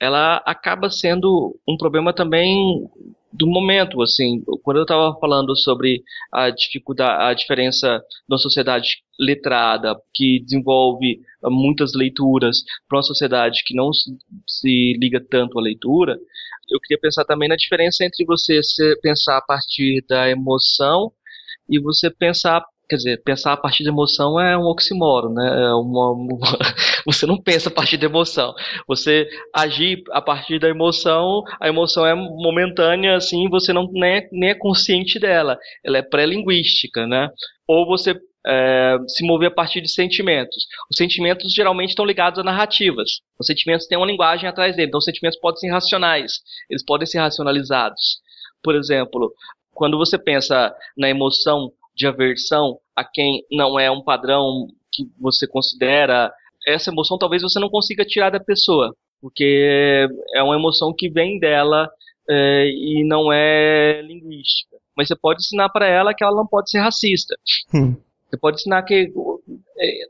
ela acaba sendo um problema também do momento, assim, quando eu estava falando sobre a dificuldade, a diferença da sociedade letrada que desenvolve muitas leituras para uma sociedade que não se, se, liga tanto à leitura, eu queria pensar também na diferença entre você pensar a partir da emoção e você pensar Quer dizer, pensar a partir da emoção é um oxímoro, né? É uma, uma, você não pensa a partir da emoção. Você agir a partir da emoção, a emoção é momentânea, assim, você não nem é, nem é consciente dela. Ela é pré-linguística, né? Ou você é, se mover a partir de sentimentos. Os sentimentos geralmente estão ligados a narrativas. Os sentimentos têm uma linguagem atrás dele, então os sentimentos podem ser racionais, eles podem ser racionalizados. Por exemplo, quando você pensa na emoção de aversão a quem não é um padrão que você considera, essa emoção talvez você não consiga tirar da pessoa, porque é uma emoção que vem dela é, e não é linguística. Mas você pode ensinar para ela que ela não pode ser racista. Hum. Você pode ensinar que, é,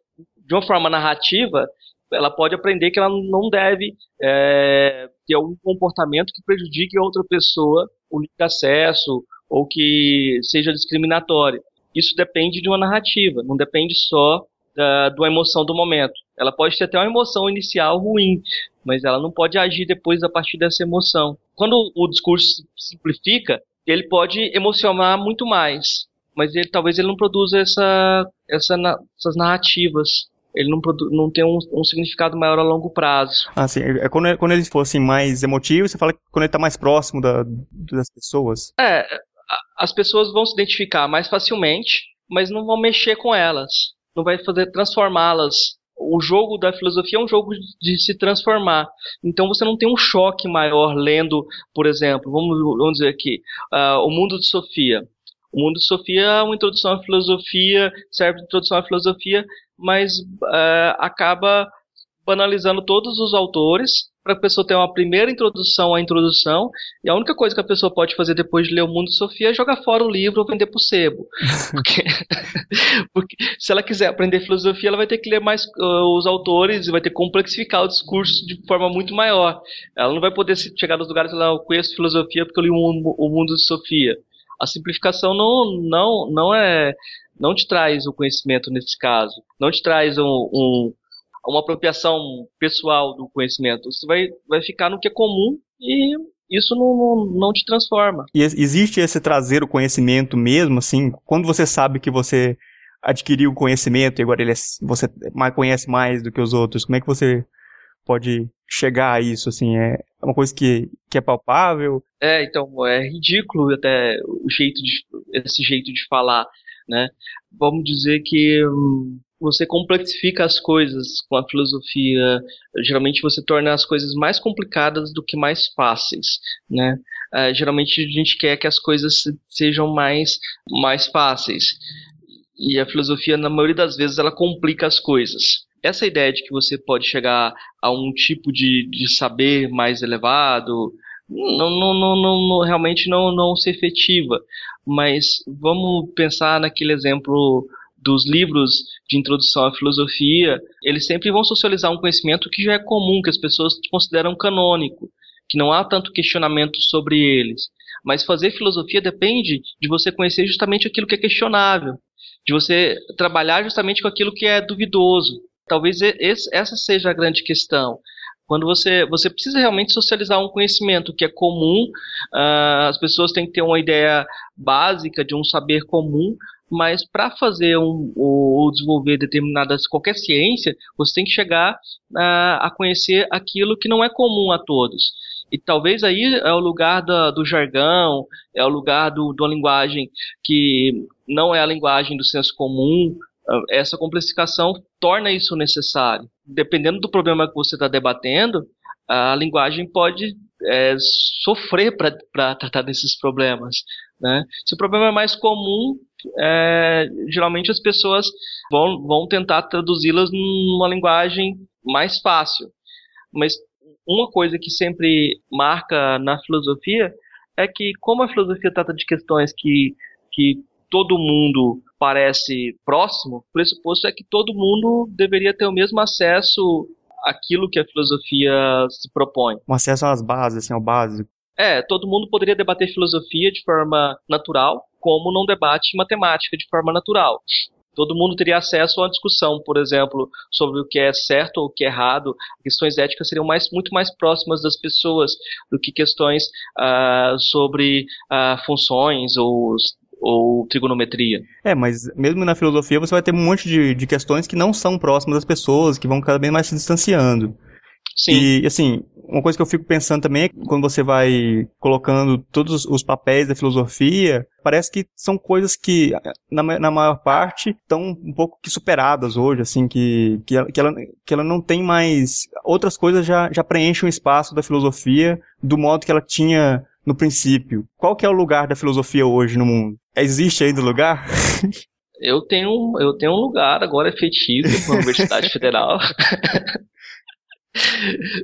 de uma forma narrativa, ela pode aprender que ela não deve é, ter algum comportamento que prejudique a outra pessoa, o acesso ou que seja discriminatório isso depende de uma narrativa, não depende só da, da emoção do momento. Ela pode ter até uma emoção inicial ruim, mas ela não pode agir depois a partir dessa emoção. Quando o discurso simplifica, ele pode emocionar muito mais, mas ele talvez ele não produza essa, essa essas narrativas. Ele não, não tem um, um, significado maior a longo prazo. Ah, sim. É, quando, quando eles fossem mais emotivos, você fala que quando ele está mais próximo da, das pessoas. É, as pessoas vão se identificar mais facilmente, mas não vão mexer com elas. Não vai fazer transformá-las. O jogo da filosofia é um jogo de se transformar. Então você não tem um choque maior lendo, por exemplo, vamos, vamos dizer aqui, uh, O Mundo de Sofia. O Mundo de Sofia é uma introdução à filosofia, serve de introdução à filosofia, mas uh, acaba banalizando todos os autores para a pessoa ter uma primeira introdução à introdução, e a única coisa que a pessoa pode fazer depois de ler o Mundo de Sofia é jogar fora o livro ou vender para o sebo. Porque, porque, se ela quiser aprender filosofia, ela vai ter que ler mais uh, os autores e vai ter que complexificar o discurso de forma muito maior. Ela não vai poder chegar nos lugares e falar, eu conheço filosofia porque eu li o, o Mundo de Sofia. A simplificação não, não, não é não te traz o conhecimento nesse caso, não te traz um, um uma apropriação pessoal do conhecimento. Você vai, vai ficar no que é comum e isso não, não, não te transforma. E existe esse trazer o conhecimento mesmo, assim, quando você sabe que você adquiriu o conhecimento e agora ele é, você conhece mais do que os outros, como é que você pode chegar a isso, assim, é uma coisa que, que é palpável? É, então, é ridículo até o jeito de, esse jeito de falar, né? Vamos dizer que hum, você complexifica as coisas com a filosofia. Geralmente você torna as coisas mais complicadas do que mais fáceis, né? Uh, geralmente a gente quer que as coisas sejam mais, mais fáceis. E a filosofia, na maioria das vezes, ela complica as coisas. Essa ideia de que você pode chegar a um tipo de, de saber mais elevado, não, não, não, não, realmente não, não se efetiva. Mas vamos pensar naquele exemplo dos livros de introdução à filosofia, eles sempre vão socializar um conhecimento que já é comum, que as pessoas consideram canônico, que não há tanto questionamento sobre eles. Mas fazer filosofia depende de você conhecer justamente aquilo que é questionável, de você trabalhar justamente com aquilo que é duvidoso. Talvez esse, essa seja a grande questão. Quando você, você precisa realmente socializar um conhecimento que é comum, uh, as pessoas têm que ter uma ideia básica de um saber comum, mas para fazer um, ou, desenvolver determinadas qualquer ciência, você tem que chegar a, a conhecer aquilo que não é comum a todos. E talvez aí é o lugar da, do jargão, é o lugar do, uma linguagem que não é a linguagem do senso comum. Essa complexificação torna isso necessário. Dependendo do problema que você está debatendo, a linguagem pode é, sofrer para tratar desses problemas. Né? Se o problema é mais comum, é, geralmente as pessoas vão, vão tentar traduzi-las numa linguagem mais fácil. Mas uma coisa que sempre marca na filosofia é que, como a filosofia trata de questões que, que todo mundo parece próximo, o pressuposto é que todo mundo deveria ter o mesmo acesso àquilo que a filosofia se propõe. Um acesso às bases, assim, ao básico. É, todo mundo poderia debater filosofia de forma natural, como não debate matemática de forma natural. Todo mundo teria acesso a uma discussão, por exemplo, sobre o que é certo ou o que é errado. Questões éticas seriam mais, muito mais próximas das pessoas do que questões uh, sobre uh, funções ou ou trigonometria. É, mas mesmo na filosofia você vai ter um monte de, de questões que não são próximas das pessoas, que vão cada vez mais se distanciando. Sim. E, assim, uma coisa que eu fico pensando também é que quando você vai colocando todos os papéis da filosofia, parece que são coisas que, na, na maior parte, estão um pouco que superadas hoje, assim, que, que, ela, que, ela, que ela não tem mais. Outras coisas já, já preenchem o espaço da filosofia do modo que ela tinha no princípio. Qual que é o lugar da filosofia hoje no mundo? Existe ainda lugar? Eu tenho, eu tenho um lugar agora efetivo na Universidade Federal.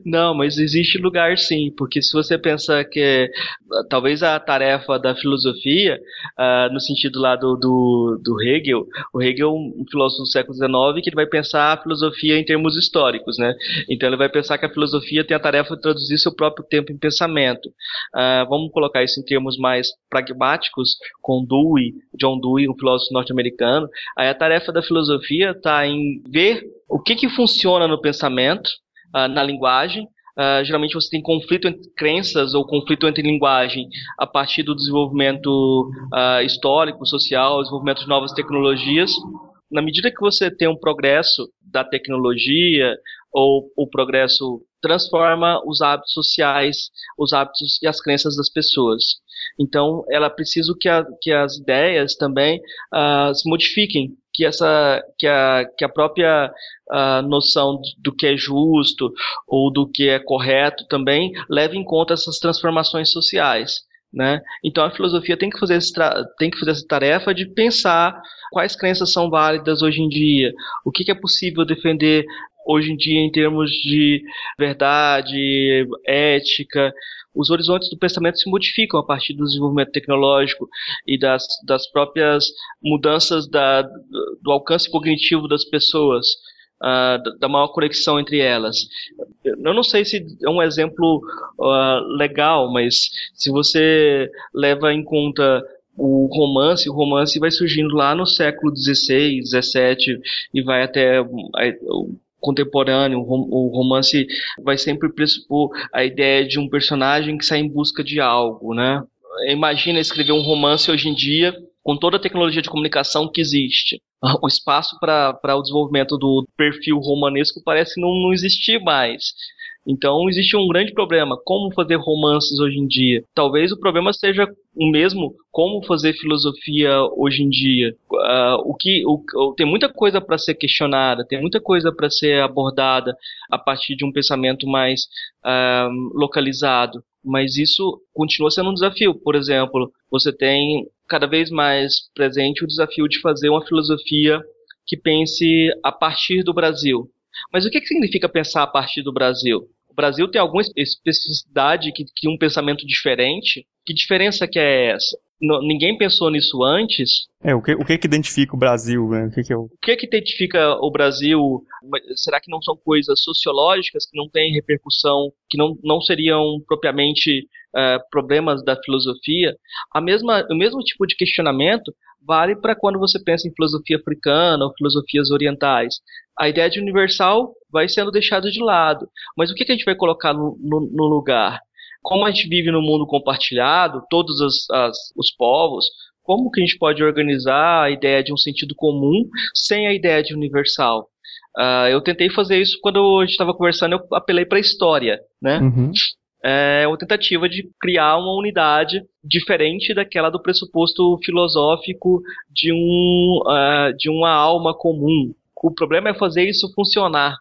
Não, mas existe lugar sim, porque se você pensar que talvez a tarefa da filosofia, uh, no sentido lá do, do, do, Hegel, o Hegel, um filósofo do século XIX, que ele vai pensar a filosofia em termos históricos, né? Então ele vai pensar que a filosofia tem a tarefa de traduzir seu próprio tempo em pensamento. Uh, vamos colocar isso em termos mais pragmáticos, com Dewey, John Dewey, um filósofo norte-americano. Aí a tarefa da filosofia está em ver o que, que funciona no pensamento, uh, na linguagem. Uh, geralmente você tem conflito entre crenças ou conflito entre linguagem a partir do desenvolvimento uh, histórico, social, desenvolvimento de novas tecnologias. Na medida que você tem um progresso da tecnologia ou o progresso transforma os hábitos sociais, os hábitos e as crenças das pessoas. Então, ela precisa que, a, que as ideias também uh, se modifiquem que essa que a, que a própria a noção do que é justo ou do que é correto também leve em conta essas transformações sociais. Né? Então a filosofia tem que, fazer tem que fazer essa tarefa de pensar quais crenças são válidas hoje em dia, o que, que é possível defender hoje em dia em termos de verdade, ética, os horizontes do pensamento se modificam a partir do desenvolvimento tecnológico e das, das próprias mudanças da, do alcance cognitivo das pessoas. Uh, da maior conexão entre elas. Eu não sei se é um exemplo uh, legal, mas se você leva em conta o romance, o romance vai surgindo lá no século XVI, XVII e vai até contemporâneo, o romance vai sempre pressupor a ideia de um personagem que sai em busca de algo, né? Imagina escrever um romance hoje em dia com toda a tecnologia de comunicação que existe. O espaço para o desenvolvimento do perfil romanesco parece não, não existir mais. Então existe um grande problema, como fazer romances hoje em dia. Talvez o problema seja o mesmo, como fazer filosofia hoje em dia. Uh, o que o, tem muita coisa para ser questionada, tem muita coisa para ser abordada a partir de um pensamento mais uh, localizado. Mas isso continua sendo um desafio. Por exemplo, você tem cada vez mais presente o desafio de fazer uma filosofia que pense a partir do Brasil. Mas o que, que significa pensar a partir do Brasil? O Brasil tem alguma especificidade que, que um pensamento diferente? Que diferença que é essa? N ninguém pensou nisso antes. É, o que, o que que identifica o Brasil? Né? O, que que, é o... o que que identifica o Brasil? Será que não são coisas sociológicas que não têm repercussão, que não, não seriam propriamente uh, problemas da filosofia? A mesma, o mesmo tipo de questionamento vale para quando você pensa em filosofia africana ou filosofias orientais. A ideia de universal vai sendo deixada de lado. Mas o que, que a gente vai colocar no, no, no lugar? Como a gente vive no mundo compartilhado, todos as, as, os povos, como que a gente pode organizar a ideia de um sentido comum sem a ideia de universal? Uh, eu tentei fazer isso quando a gente estava conversando, eu apelei para a história, né? Uhum é uma tentativa de criar uma unidade diferente daquela do pressuposto filosófico de, um, uh, de uma alma comum. O problema é fazer isso funcionar.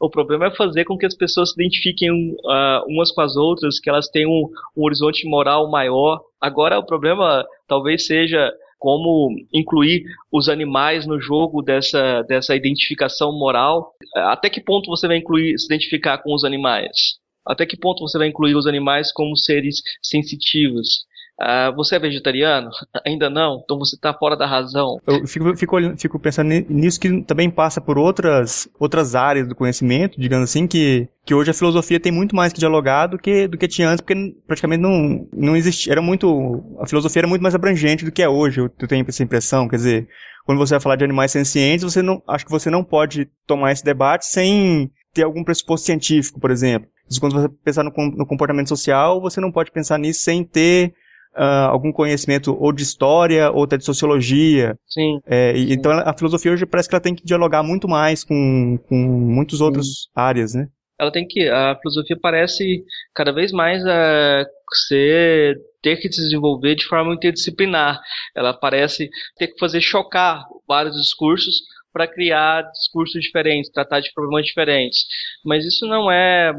O problema é fazer com que as pessoas se identifiquem uh, umas com as outras, que elas tenham um, um horizonte moral maior. Agora, o problema talvez seja como incluir os animais no jogo dessa, dessa identificação moral. Até que ponto você vai incluir, se identificar com os animais? Até que ponto você vai incluir os animais como seres sensitivos? Uh, você é vegetariano? Ainda não? Então você está fora da razão. Eu fico, fico, fico, pensando nisso que também passa por outras, outras áreas do conhecimento, digamos assim, que, que hoje a filosofia tem muito mais que dialogar do que, do que tinha antes, porque praticamente não, não existia. Era muito. A filosofia era muito mais abrangente do que é hoje, eu tenho essa impressão. Quer dizer, quando você vai falar de animais sencientes, você não, acho que você não pode tomar esse debate sem ter algum pressuposto científico, por exemplo. Quando você pensar no, no comportamento social, você não pode pensar nisso sem ter uh, algum conhecimento ou de história ou até de sociologia. Sim. É, Sim. Então a filosofia hoje parece que ela tem que dialogar muito mais com, com muitas outras áreas, né? Ela tem que. A filosofia parece cada vez mais uh, ser ter que se desenvolver de forma interdisciplinar. Ela parece ter que fazer chocar vários discursos para criar discursos diferentes, tratar de problemas diferentes. Mas isso não é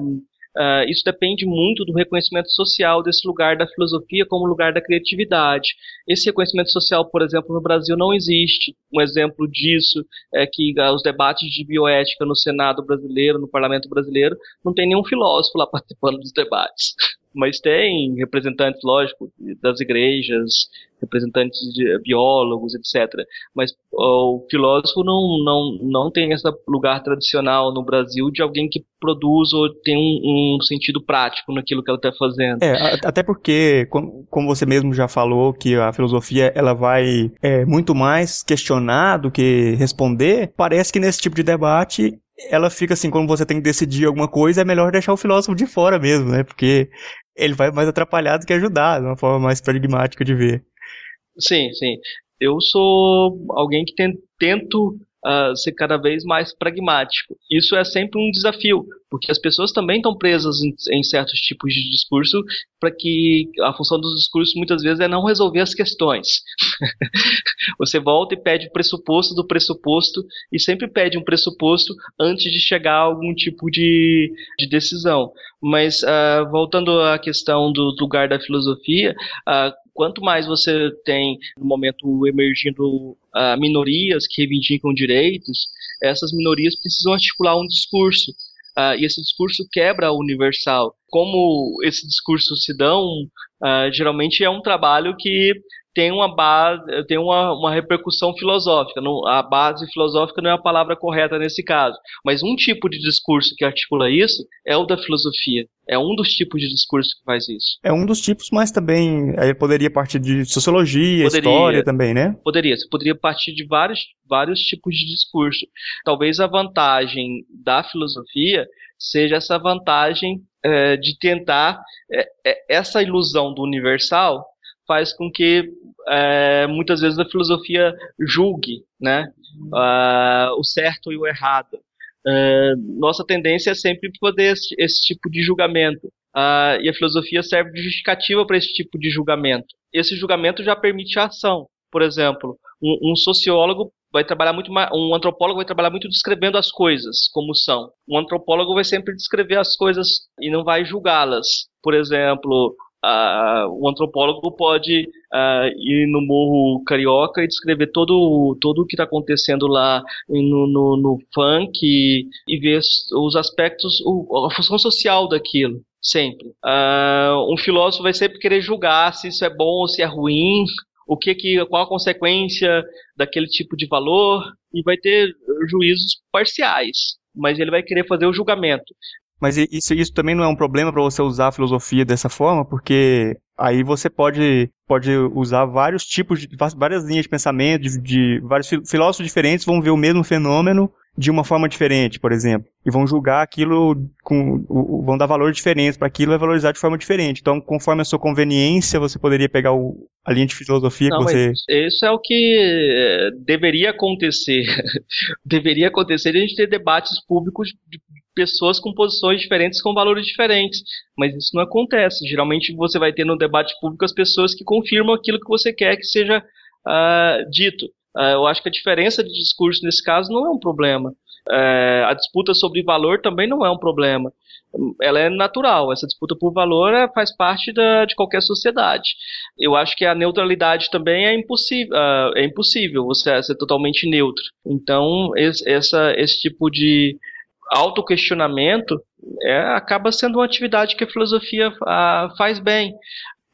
Uh, isso depende muito do reconhecimento social desse lugar da filosofia como lugar da criatividade. Esse reconhecimento social, por exemplo, no Brasil não existe. Um exemplo disso é que uh, os debates de bioética no Senado brasileiro, no Parlamento brasileiro, não tem nenhum filósofo lá participando dos debates. Mas tem representantes, lógico, das igrejas, representantes de biólogos, etc. Mas o filósofo não, não, não tem esse lugar tradicional no Brasil de alguém que produz ou tem um, um sentido prático naquilo que ela está fazendo. É, até porque, como você mesmo já falou, que a filosofia ela vai é, muito mais questionar do que responder, parece que nesse tipo de debate ela fica assim, quando você tem que decidir alguma coisa, é melhor deixar o filósofo de fora mesmo, né? Porque ele vai mais atrapalhar do que ajudar, de uma forma mais pragmática de ver. Sim, sim. Eu sou alguém que tento uh, ser cada vez mais pragmático. Isso é sempre um desafio, porque as pessoas também estão presas em, em certos tipos de discurso, para que a função dos discursos muitas vezes é não resolver as questões. Você volta e pede o pressuposto do pressuposto e sempre pede um pressuposto antes de chegar a algum tipo de, de decisão. Mas uh, voltando à questão do, lugar da filosofia, uh, quanto mais você tem no momento emergindo uh, minorias que reivindicam direitos, essas minorias precisam articular um discurso. Uh, e esse discurso quebra o universal. Como esse discurso se dão, uh, geralmente é um trabalho que tem uma base, tem uma, uma repercussão filosófica. Não, a base filosófica não é a palavra correta nesse caso, mas um tipo de discurso que articula isso é o da filosofia. É um dos tipos de discurso que faz isso. É um dos tipos, mas também poderia partir de sociologia, poderia, história também, né? Poderia. Você poderia partir de vários, vários tipos de discurso. Talvez a vantagem da filosofia seja essa vantagem é, de tentar é, é, essa ilusão do universal faz com que é, muitas vezes a filosofia julgue né, uh, o certo e o errado. Uh, nossa tendência é sempre poder esse, esse tipo de julgamento. Uh, e a filosofia serve de justificativa para esse tipo de julgamento. Esse julgamento já permite a ação. Por exemplo, um, um sociólogo vai trabalhar muito mais, um antropólogo vai trabalhar muito descrevendo as coisas como são. Um antropólogo vai sempre descrever as coisas e não vai julgá-las. Por exemplo, uh, o antropólogo pode uh, ir no Morro Carioca e descrever todo, todo o que está acontecendo lá no, no, no funk e, e, ver os aspectos, o, a função social daquilo. Sempre. Uh, um filósofo vai sempre querer julgar se isso é bom ou se é ruim, o que, que qual a consequência daquele tipo de valor e vai ter juízos parciais, mas ele vai querer fazer o julgamento. Mas isso, isso também não é um problema para você usar a filosofia dessa forma, porque aí você pode, pode usar vários tipos de várias linhas de pensamento, de, de vários filósofos diferentes vão ver o mesmo fenômeno de uma forma diferente, por exemplo, e vão julgar aquilo com vão dar valores diferentes para aquilo e valorizar de forma diferente. Então, conforme a sua conveniência, você poderia pegar o, a linha de filosofia Não, que você isso é o que eh, deveria acontecer. deveria acontecer a gente ter debates públicos de pessoas com posições diferentes, com valores diferentes. Mas isso não acontece. Geralmente você vai ter no debate público as pessoas que confirmam aquilo que você quer que seja uh, dito. Uh, eu acho que a diferença de discurso nesse caso não é um problema. Uh, a disputa sobre valor também não é um problema. Ela é natural. Essa disputa por valor é, faz parte da, de qualquer sociedade. Eu acho que a neutralidade também é impossível. Uh, é impossível você ser totalmente neutro. Então, esse, essa, esse tipo de autoquestionamento é, acaba sendo uma atividade que a filosofia ah, faz bem.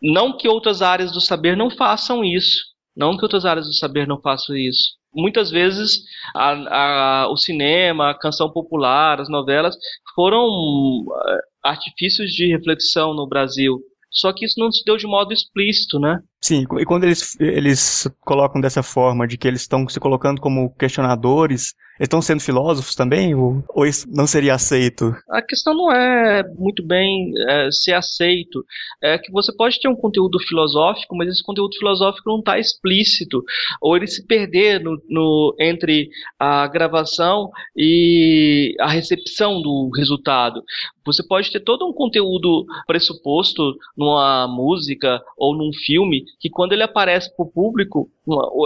Não que outras áreas do saber não façam isso, não que outras áreas do saber não façam isso. Muitas vezes a, a, o cinema, a canção popular, as novelas foram uh, artifícios de reflexão no Brasil. Só que isso não se deu de modo explícito, né? Sim, e quando eles, eles colocam dessa forma, de que eles estão se colocando como questionadores, estão sendo filósofos também? Ou, ou isso não seria aceito? A questão não é muito bem é, ser aceito. É que você pode ter um conteúdo filosófico, mas esse conteúdo filosófico não está explícito. Ou ele se perder no, no, entre a gravação e a recepção do resultado. Você pode ter todo um conteúdo pressuposto numa música ou num filme que quando ele aparece para o público,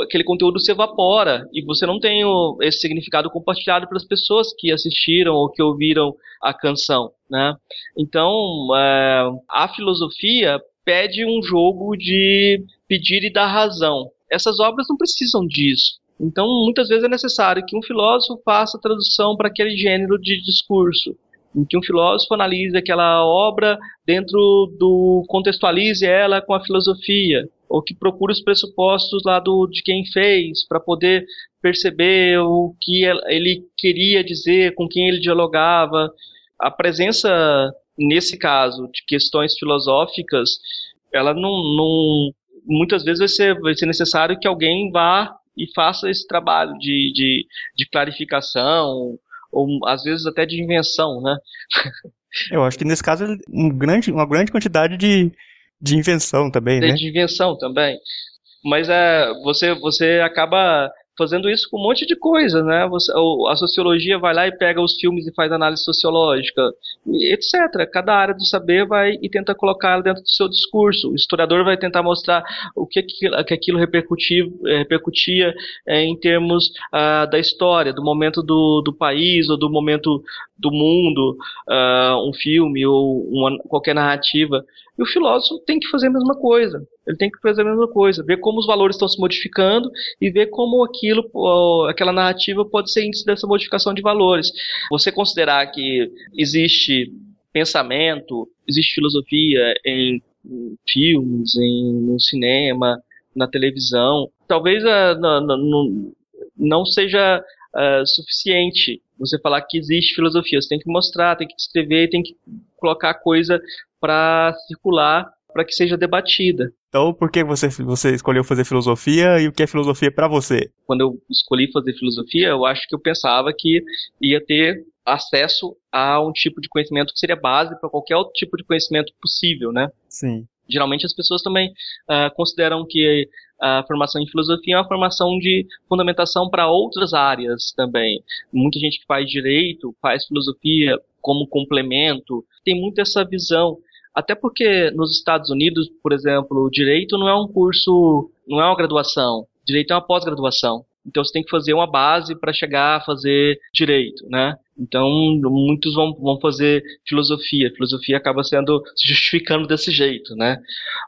aquele conteúdo se evapora e você não tem o, esse significado compartilhado pelas pessoas que assistiram ou que ouviram a canção, né? Então, é, a filosofia pede um jogo de pedir e dar razão. Essas obras não precisam disso. Então, muitas vezes é necessário que um filósofo faça tradução para aquele gênero de discurso em que um filósofo analise aquela obra dentro do contextualize ela com a filosofia ou que procure os pressupostos lá do de quem fez para poder perceber o que ele queria dizer, com quem ele dialogava. A presença nesse caso de questões filosóficas, ela não, não muitas vezes vai ser, vai ser necessário que alguém vá e faça esse trabalho de, de, de clarificação ou às vezes até de invenção, né? Eu acho que nesse caso um grande, uma grande quantidade de, de invenção também, de, né? De invenção também. Mas é, você, você acaba fazendo isso com um monte de coisa, né? Você, a sociologia vai lá e pega os filmes e faz análise sociológica, etc. Cada área do saber vai e tenta colocá-la dentro do seu discurso. O historiador vai tentar mostrar o que, que aquilo repercutia, eh, repercutia é, em termos ah, da história, do momento do, do país ou do momento do mundo, ah, um filme ou uma, qualquer narrativa. E o filósofo tem que fazer a mesma coisa. Ele tem que fazer a mesma coisa, ver como os valores estão se modificando e ver como aquilo, aquela narrativa pode ser índice dessa modificação de valores. Você considerar que existe pensamento, existe filosofia em filmes, em, no cinema, na televisão, talvez uh, não, não, seja uh, suficiente você falar que existe filosofia. Você tem que mostrar, tem que descrever, tem que colocar coisa para circular, para que seja debatida. Então, por que você, você escolheu fazer filosofia e o que é filosofia para você? Quando eu escolhi fazer filosofia, eu acho que eu pensava que ia ter acesso a um tipo de conhecimento que seria base para qualquer outro tipo de conhecimento possível, né? Sim. Geralmente as pessoas também uh, consideram que a formação em filosofia é uma formação de fundamentação para outras áreas também. Muita gente que faz direito faz filosofia como complemento, tem muito essa visão. Até porque nos Estados Unidos, por exemplo, direito não é um curso, não é uma graduação. Direito é uma pós-graduação. Então você tem que fazer uma base para chegar a fazer direito, né? Então muitos vão, vão fazer filosofia. filosofia acaba sendo se justificando desse jeito, né?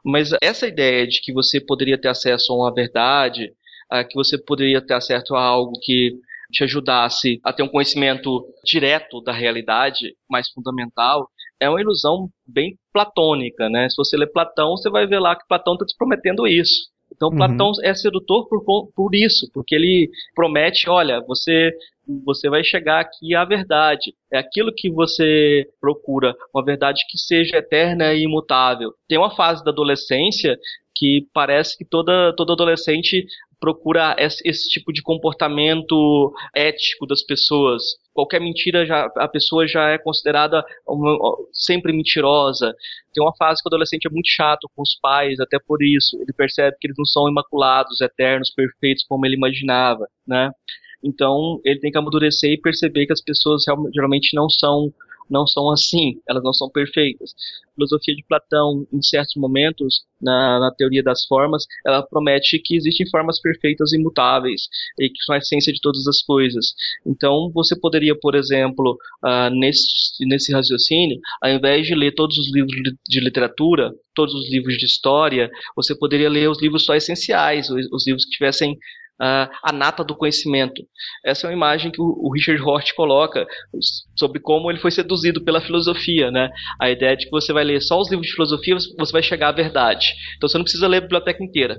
Mas essa ideia de que você poderia ter acesso a uma verdade, a que você poderia ter acesso a algo que te ajudasse a ter um conhecimento direto da realidade, mais fundamental, é uma ilusão bem platônica, né? Se você ler Platão, você vai ver lá que Platão está te prometendo isso. Então, uhum. Platão é sedutor por, por isso, porque ele promete, olha, você você vai chegar aqui à verdade. É aquilo que você procura, uma verdade que seja eterna e imutável. Tem uma fase da adolescência que parece que toda, todo adolescente procura esse, esse, tipo de comportamento ético das pessoas. Qualquer mentira, já, a pessoa já é considerada uma, sempre mentirosa. Tem uma fase que o adolescente é muito chato com os pais, até por isso. Ele percebe que eles não são imaculados, eternos, perfeitos como ele imaginava, né? Então, ele tem que amadurecer e perceber que as pessoas geralmente não são não são assim, elas não são perfeitas. A filosofia de Platão, em certos momentos, na, na, teoria das formas, ela promete que existem formas perfeitas e imutáveis, e que são a essência de todas as coisas. Então, você poderia, por exemplo, uh, nesse, nesse raciocínio, ao invés de ler todos os livros de literatura, todos os livros de história, você poderia ler os livros só essenciais, os, os livros que tivessem uh, a nata do conhecimento. Essa é uma imagem que o, o, Richard Hort coloca sobre como ele foi seduzido pela filosofia, né? A ideia de que você vai ler só os livros de filosofia, você vai chegar à verdade. Então você não precisa ler a biblioteca inteira.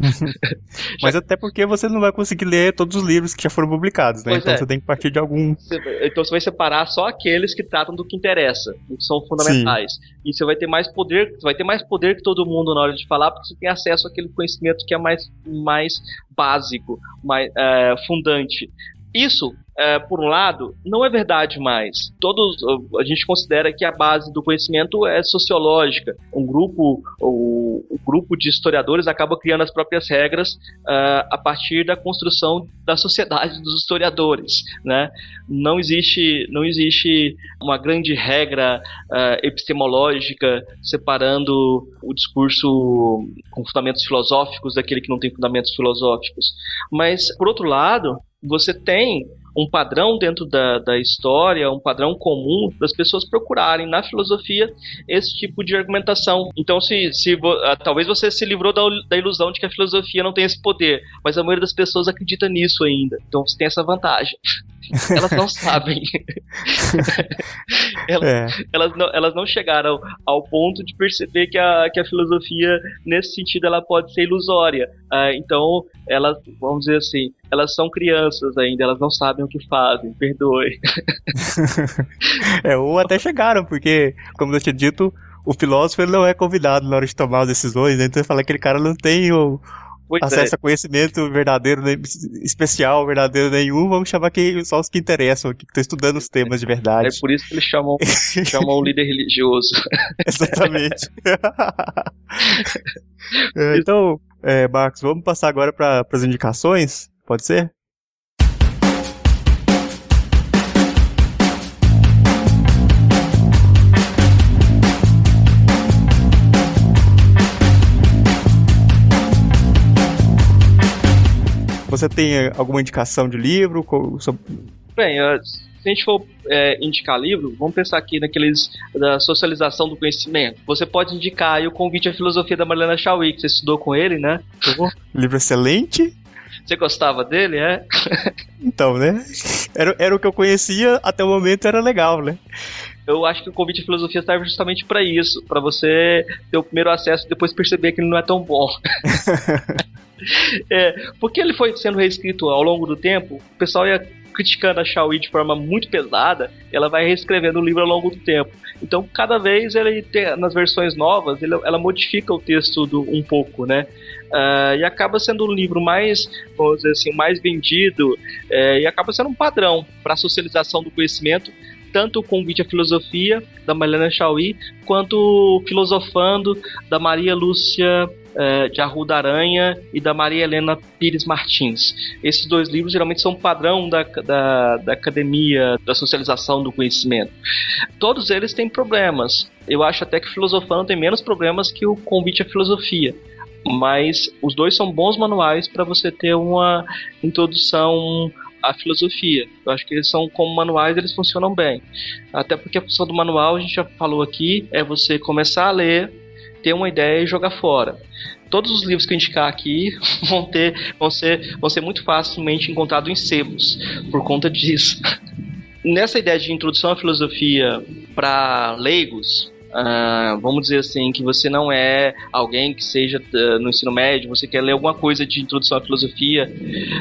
Mas até porque você não vai conseguir ler todos os livros que já foram publicados, né? Pois então é. você tem que partir de algum. Então você vai separar só aqueles que tratam do que interessa, que são fundamentais. Sim. E você vai ter mais poder, você vai ter mais poder que todo mundo na hora de falar, porque você tem acesso àquele conhecimento que é mais, mais básico, mais é, fundante. Isso, é, por um lado, não é verdade mais. Todos a gente considera que a base do conhecimento é sociológica. Um grupo, o, o grupo de historiadores acaba criando as próprias regras uh, a partir da construção da sociedade dos historiadores, né? Não existe, não existe uma grande regra uh, epistemológica separando o discurso com fundamentos filosóficos daquele que não tem fundamentos filosóficos. Mas, por outro lado, você tem um padrão dentro da, da história, um padrão comum das pessoas procurarem na filosofia esse tipo de argumentação. Então, se, se uh, talvez você se livrou da, da ilusão de que a filosofia não tem esse poder, mas a maioria das pessoas acredita nisso ainda. Então, você tem essa vantagem. Elas não sabem. elas, é. elas, não, elas não chegaram ao ponto de perceber que a, que a filosofia, nesse sentido, ela pode ser ilusória. Uh, então, elas, vamos dizer assim, elas são crianças ainda, elas não sabem o que fazem, perdoe. é, ou até chegaram, porque, como eu tinha dito, o filósofo ele não é convidado na hora de tomar as decisões, né? então ele fala que aquele cara não tem o, Pois acesso é. a conhecimento verdadeiro, especial, verdadeiro nenhum, vamos chamar que só os que interessam, que estão estudando os temas de verdade. É por isso que eles chamam, chamam o líder religioso. Exatamente. É, então, é, Marcos, vamos passar agora para as indicações? Pode ser? Você tem alguma indicação de livro? Bem, se a gente for é, indicar livro, vamos pensar aqui naqueles da socialização do conhecimento. Você pode indicar aí o Convite à Filosofia da Mariana Chauí, que você estudou com ele, né? livro excelente. Você gostava dele, é? então, né? Era, era o que eu conhecia, até o momento era legal, né? eu acho que o convite à filosofia serve justamente para isso, para você ter o primeiro acesso e depois perceber que ele não é tão bom. é, porque ele foi sendo reescrito ao longo do tempo, o pessoal ia criticando a Shaoyi de forma muito pesada, ela vai reescrevendo o livro ao longo do tempo. Então, cada vez ele tem, nas versões novas, ele, ela modifica o texto do, um pouco, né? Uh, e acaba sendo um livro mais, vamos dizer assim, mais vendido é, e acaba sendo um padrão para a socialização do conhecimento tanto o Convite à Filosofia, da Mariana Chauí, quanto Filosofando, da Maria Lúcia é, de Arruda Aranha e da Maria Helena Pires Martins. Esses dois livros geralmente são padrão da, da, da academia, da socialização do conhecimento. Todos eles têm problemas. Eu acho até que Filosofando tem menos problemas que o Convite à Filosofia mas os dois são bons manuais para você ter uma introdução a filosofia. Eu acho que eles são como manuais, eles funcionam bem. Até porque a função do manual, a gente já falou aqui, é você começar a ler, ter uma ideia e jogar fora. Todos os livros que eu indicar aqui vão ter, vão ser, vão ser muito facilmente encontrados em sebos por conta disso. Nessa ideia de introdução à filosofia para leigos, Uh, vamos dizer assim, que você não é alguém que seja uh, no ensino médio, você quer ler alguma coisa de introdução à filosofia.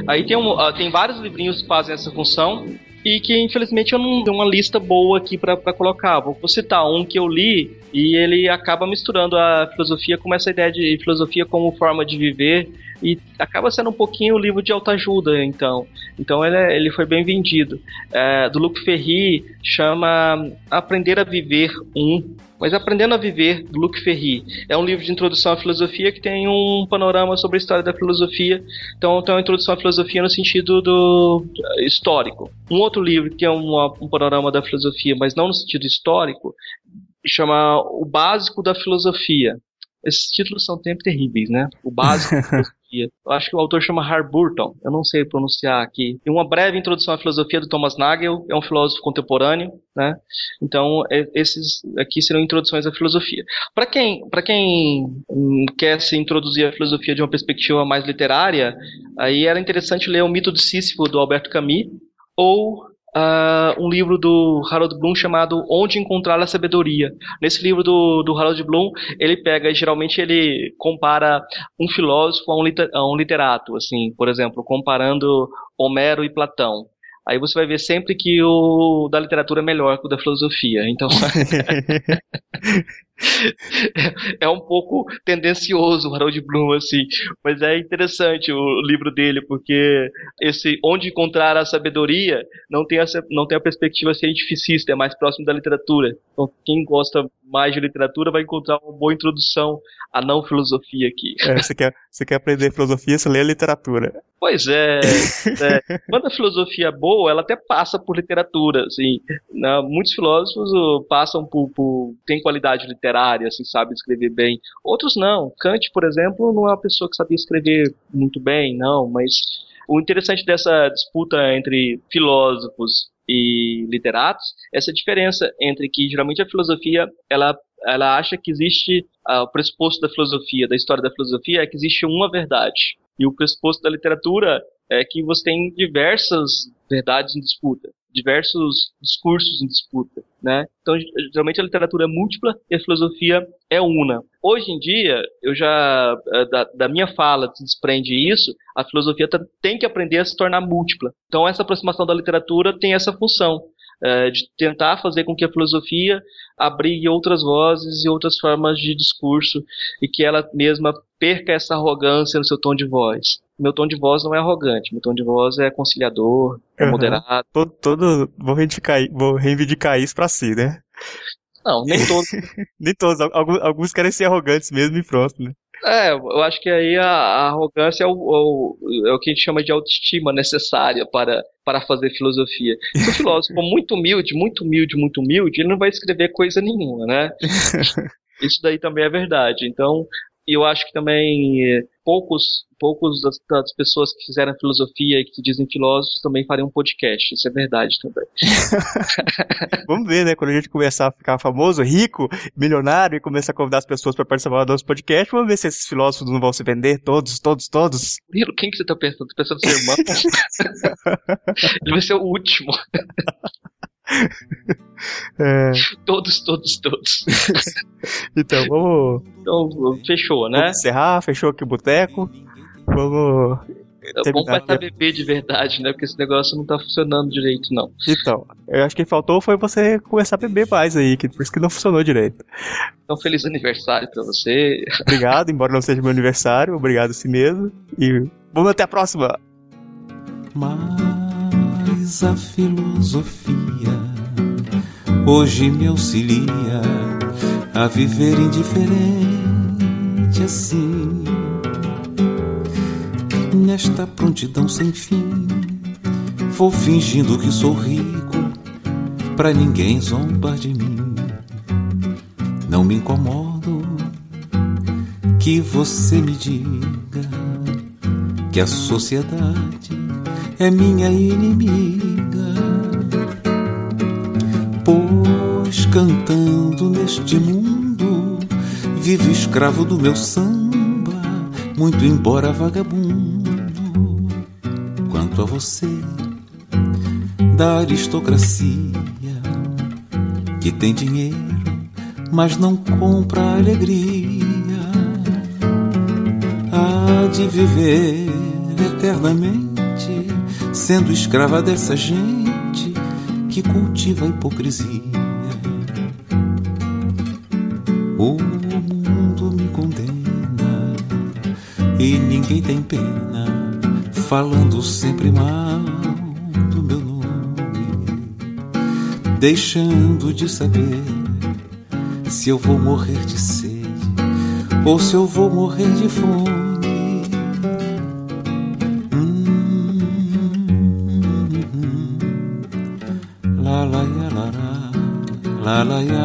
Aí tem, um, uh, tem vários livrinhos que fazem essa função e que infelizmente eu não tenho uma lista boa aqui para colocar. Vou citar um que eu li e ele acaba misturando a filosofia com essa ideia de filosofia como forma de viver e acaba sendo um pouquinho o livro de autoajuda, então. Então ele, é, ele foi bem vendido. É, do Luc Ferry chama Aprender a Viver um mas Aprendendo a Viver, do Luc Ferry. É um livro de introdução à filosofia que tem um panorama sobre a história da filosofia. Então, tem uma introdução à filosofia no sentido do histórico. Um outro livro que é uma, um panorama da filosofia, mas não no sentido histórico, chama O Básico da Filosofia. Esses títulos são sempre terríveis, né? O Básico Filosofia. Eu acho que o autor chama Harburton, eu não sei pronunciar aqui. E uma breve introdução à filosofia do Thomas Nagel, é um filósofo contemporâneo, né? Então, é, esses aqui serão introduções à filosofia. Para quem, para quem hum, quer se introduzir à filosofia de uma perspectiva mais literária, aí era interessante ler o Mito de Sísifo do Alberto Camus ou uh, um livro do Harold Bloom chamado Onde Encontrar a Sabedoria. Nesse livro do, do Harold Bloom, ele pega, geralmente ele compara um filósofo a um, liter, a um literato, assim, por exemplo, comparando Homero e Platão. Aí você vai ver sempre que o da literatura é melhor que o da filosofia. Então. é um pouco tendencioso o Harold Bloom, assim. Mas é interessante o livro dele, porque esse Onde Encontrar a Sabedoria não tem a, não tem a perspectiva cientificista, é mais próximo da literatura. Então, quem gosta mais de literatura vai encontrar uma boa introdução à não filosofia aqui. É, você, quer, você quer aprender filosofia, você lê a literatura. Pois é, é. Quando a filosofia é boa, ela até passa por literatura, assim. Né? Muitos filósofos uh, passam por, por... tem qualidade literária, assim, sabe escrever bem. Outros não. Kant, por exemplo, não é uma pessoa que sabia escrever muito bem, não, mas o interessante dessa disputa entre filósofos e literatos, essa diferença entre que geralmente a filosofia ela ela acha que existe uh, o pressuposto da filosofia, da história da filosofia é que existe uma verdade. E o pressuposto da literatura é que você tem diversas verdades em disputa, diversos discursos em disputa, né? Então, geralmente a literatura é múltipla e a filosofia é una. Hoje em dia, eu já eh, da, da minha fala se desprende isso, a filosofia tem que aprender a se tornar múltipla. Então, essa aproximação da literatura tem essa função é, de tentar fazer com que a filosofia abrigue outras vozes e outras formas de discurso e que ela mesma perca essa arrogância no seu tom de voz. Meu tom de voz não é arrogante, meu tom de voz é conciliador, é uhum. moderado. Todo, todo, vou, reivindicar, vou reivindicar isso pra si, né? Não, nem todos. nem todos. Alguns, alguns querem ser arrogantes mesmo e pronto, né? É, eu acho que aí a, a arrogância é o, o, é o, que a gente chama de autoestima necessária para, para fazer filosofia. Se o filósofo for muito humilde, muito humilde, muito humilde, ele não vai escrever coisa nenhuma, né? Isso daí também é verdade. Então, e eu acho que também eh, poucos, poucos das, das, pessoas que fizeram filosofia e que se dizem filósofos também fariam um podcast. Isso é verdade também. Vamos ver, né? Quando a gente começar a ficar famoso, rico, milionário e começar a convidar as pessoas para participar do nosso podcast, vamos ver se esses filósofos não vão se vender todos, todos, todos. Miro, quem que você tá pensando? Tá pensando ser irmão? Ele vai ser o último. É... Todos, todos, todos. então, vamos. Então, fechou, né? Vamos encerrar, fechou aqui o boteco. Vamos. É bom pra beber de verdade, né? Porque esse negócio não tá funcionando direito, não. Então, eu acho que faltou foi você começar a beber mais aí, que por isso que não funcionou direito. Então, feliz aniversário pra você. Obrigado, embora não seja meu aniversário, obrigado a si mesmo. E vamos até a próxima! Mas a filosofia hoje me auxilia a viver indiferente assim. Nesta prontidão sem fim, vou fingindo que sou rico, pra ninguém zombar de mim. Não me incomodo que você me diga que a sociedade é minha inimiga Pois cantando neste mundo, vivo escravo do meu samba, muito embora vagabundo. Quanto a você, da aristocracia, que tem dinheiro, mas não compra alegria. Há de viver eternamente, sendo escrava dessa gente que cultiva a hipocrisia. O mundo me condena e ninguém tem pena, falando sempre mal do meu nome, deixando de saber se eu vou morrer de sede ou se eu vou morrer de fome. Himalaya.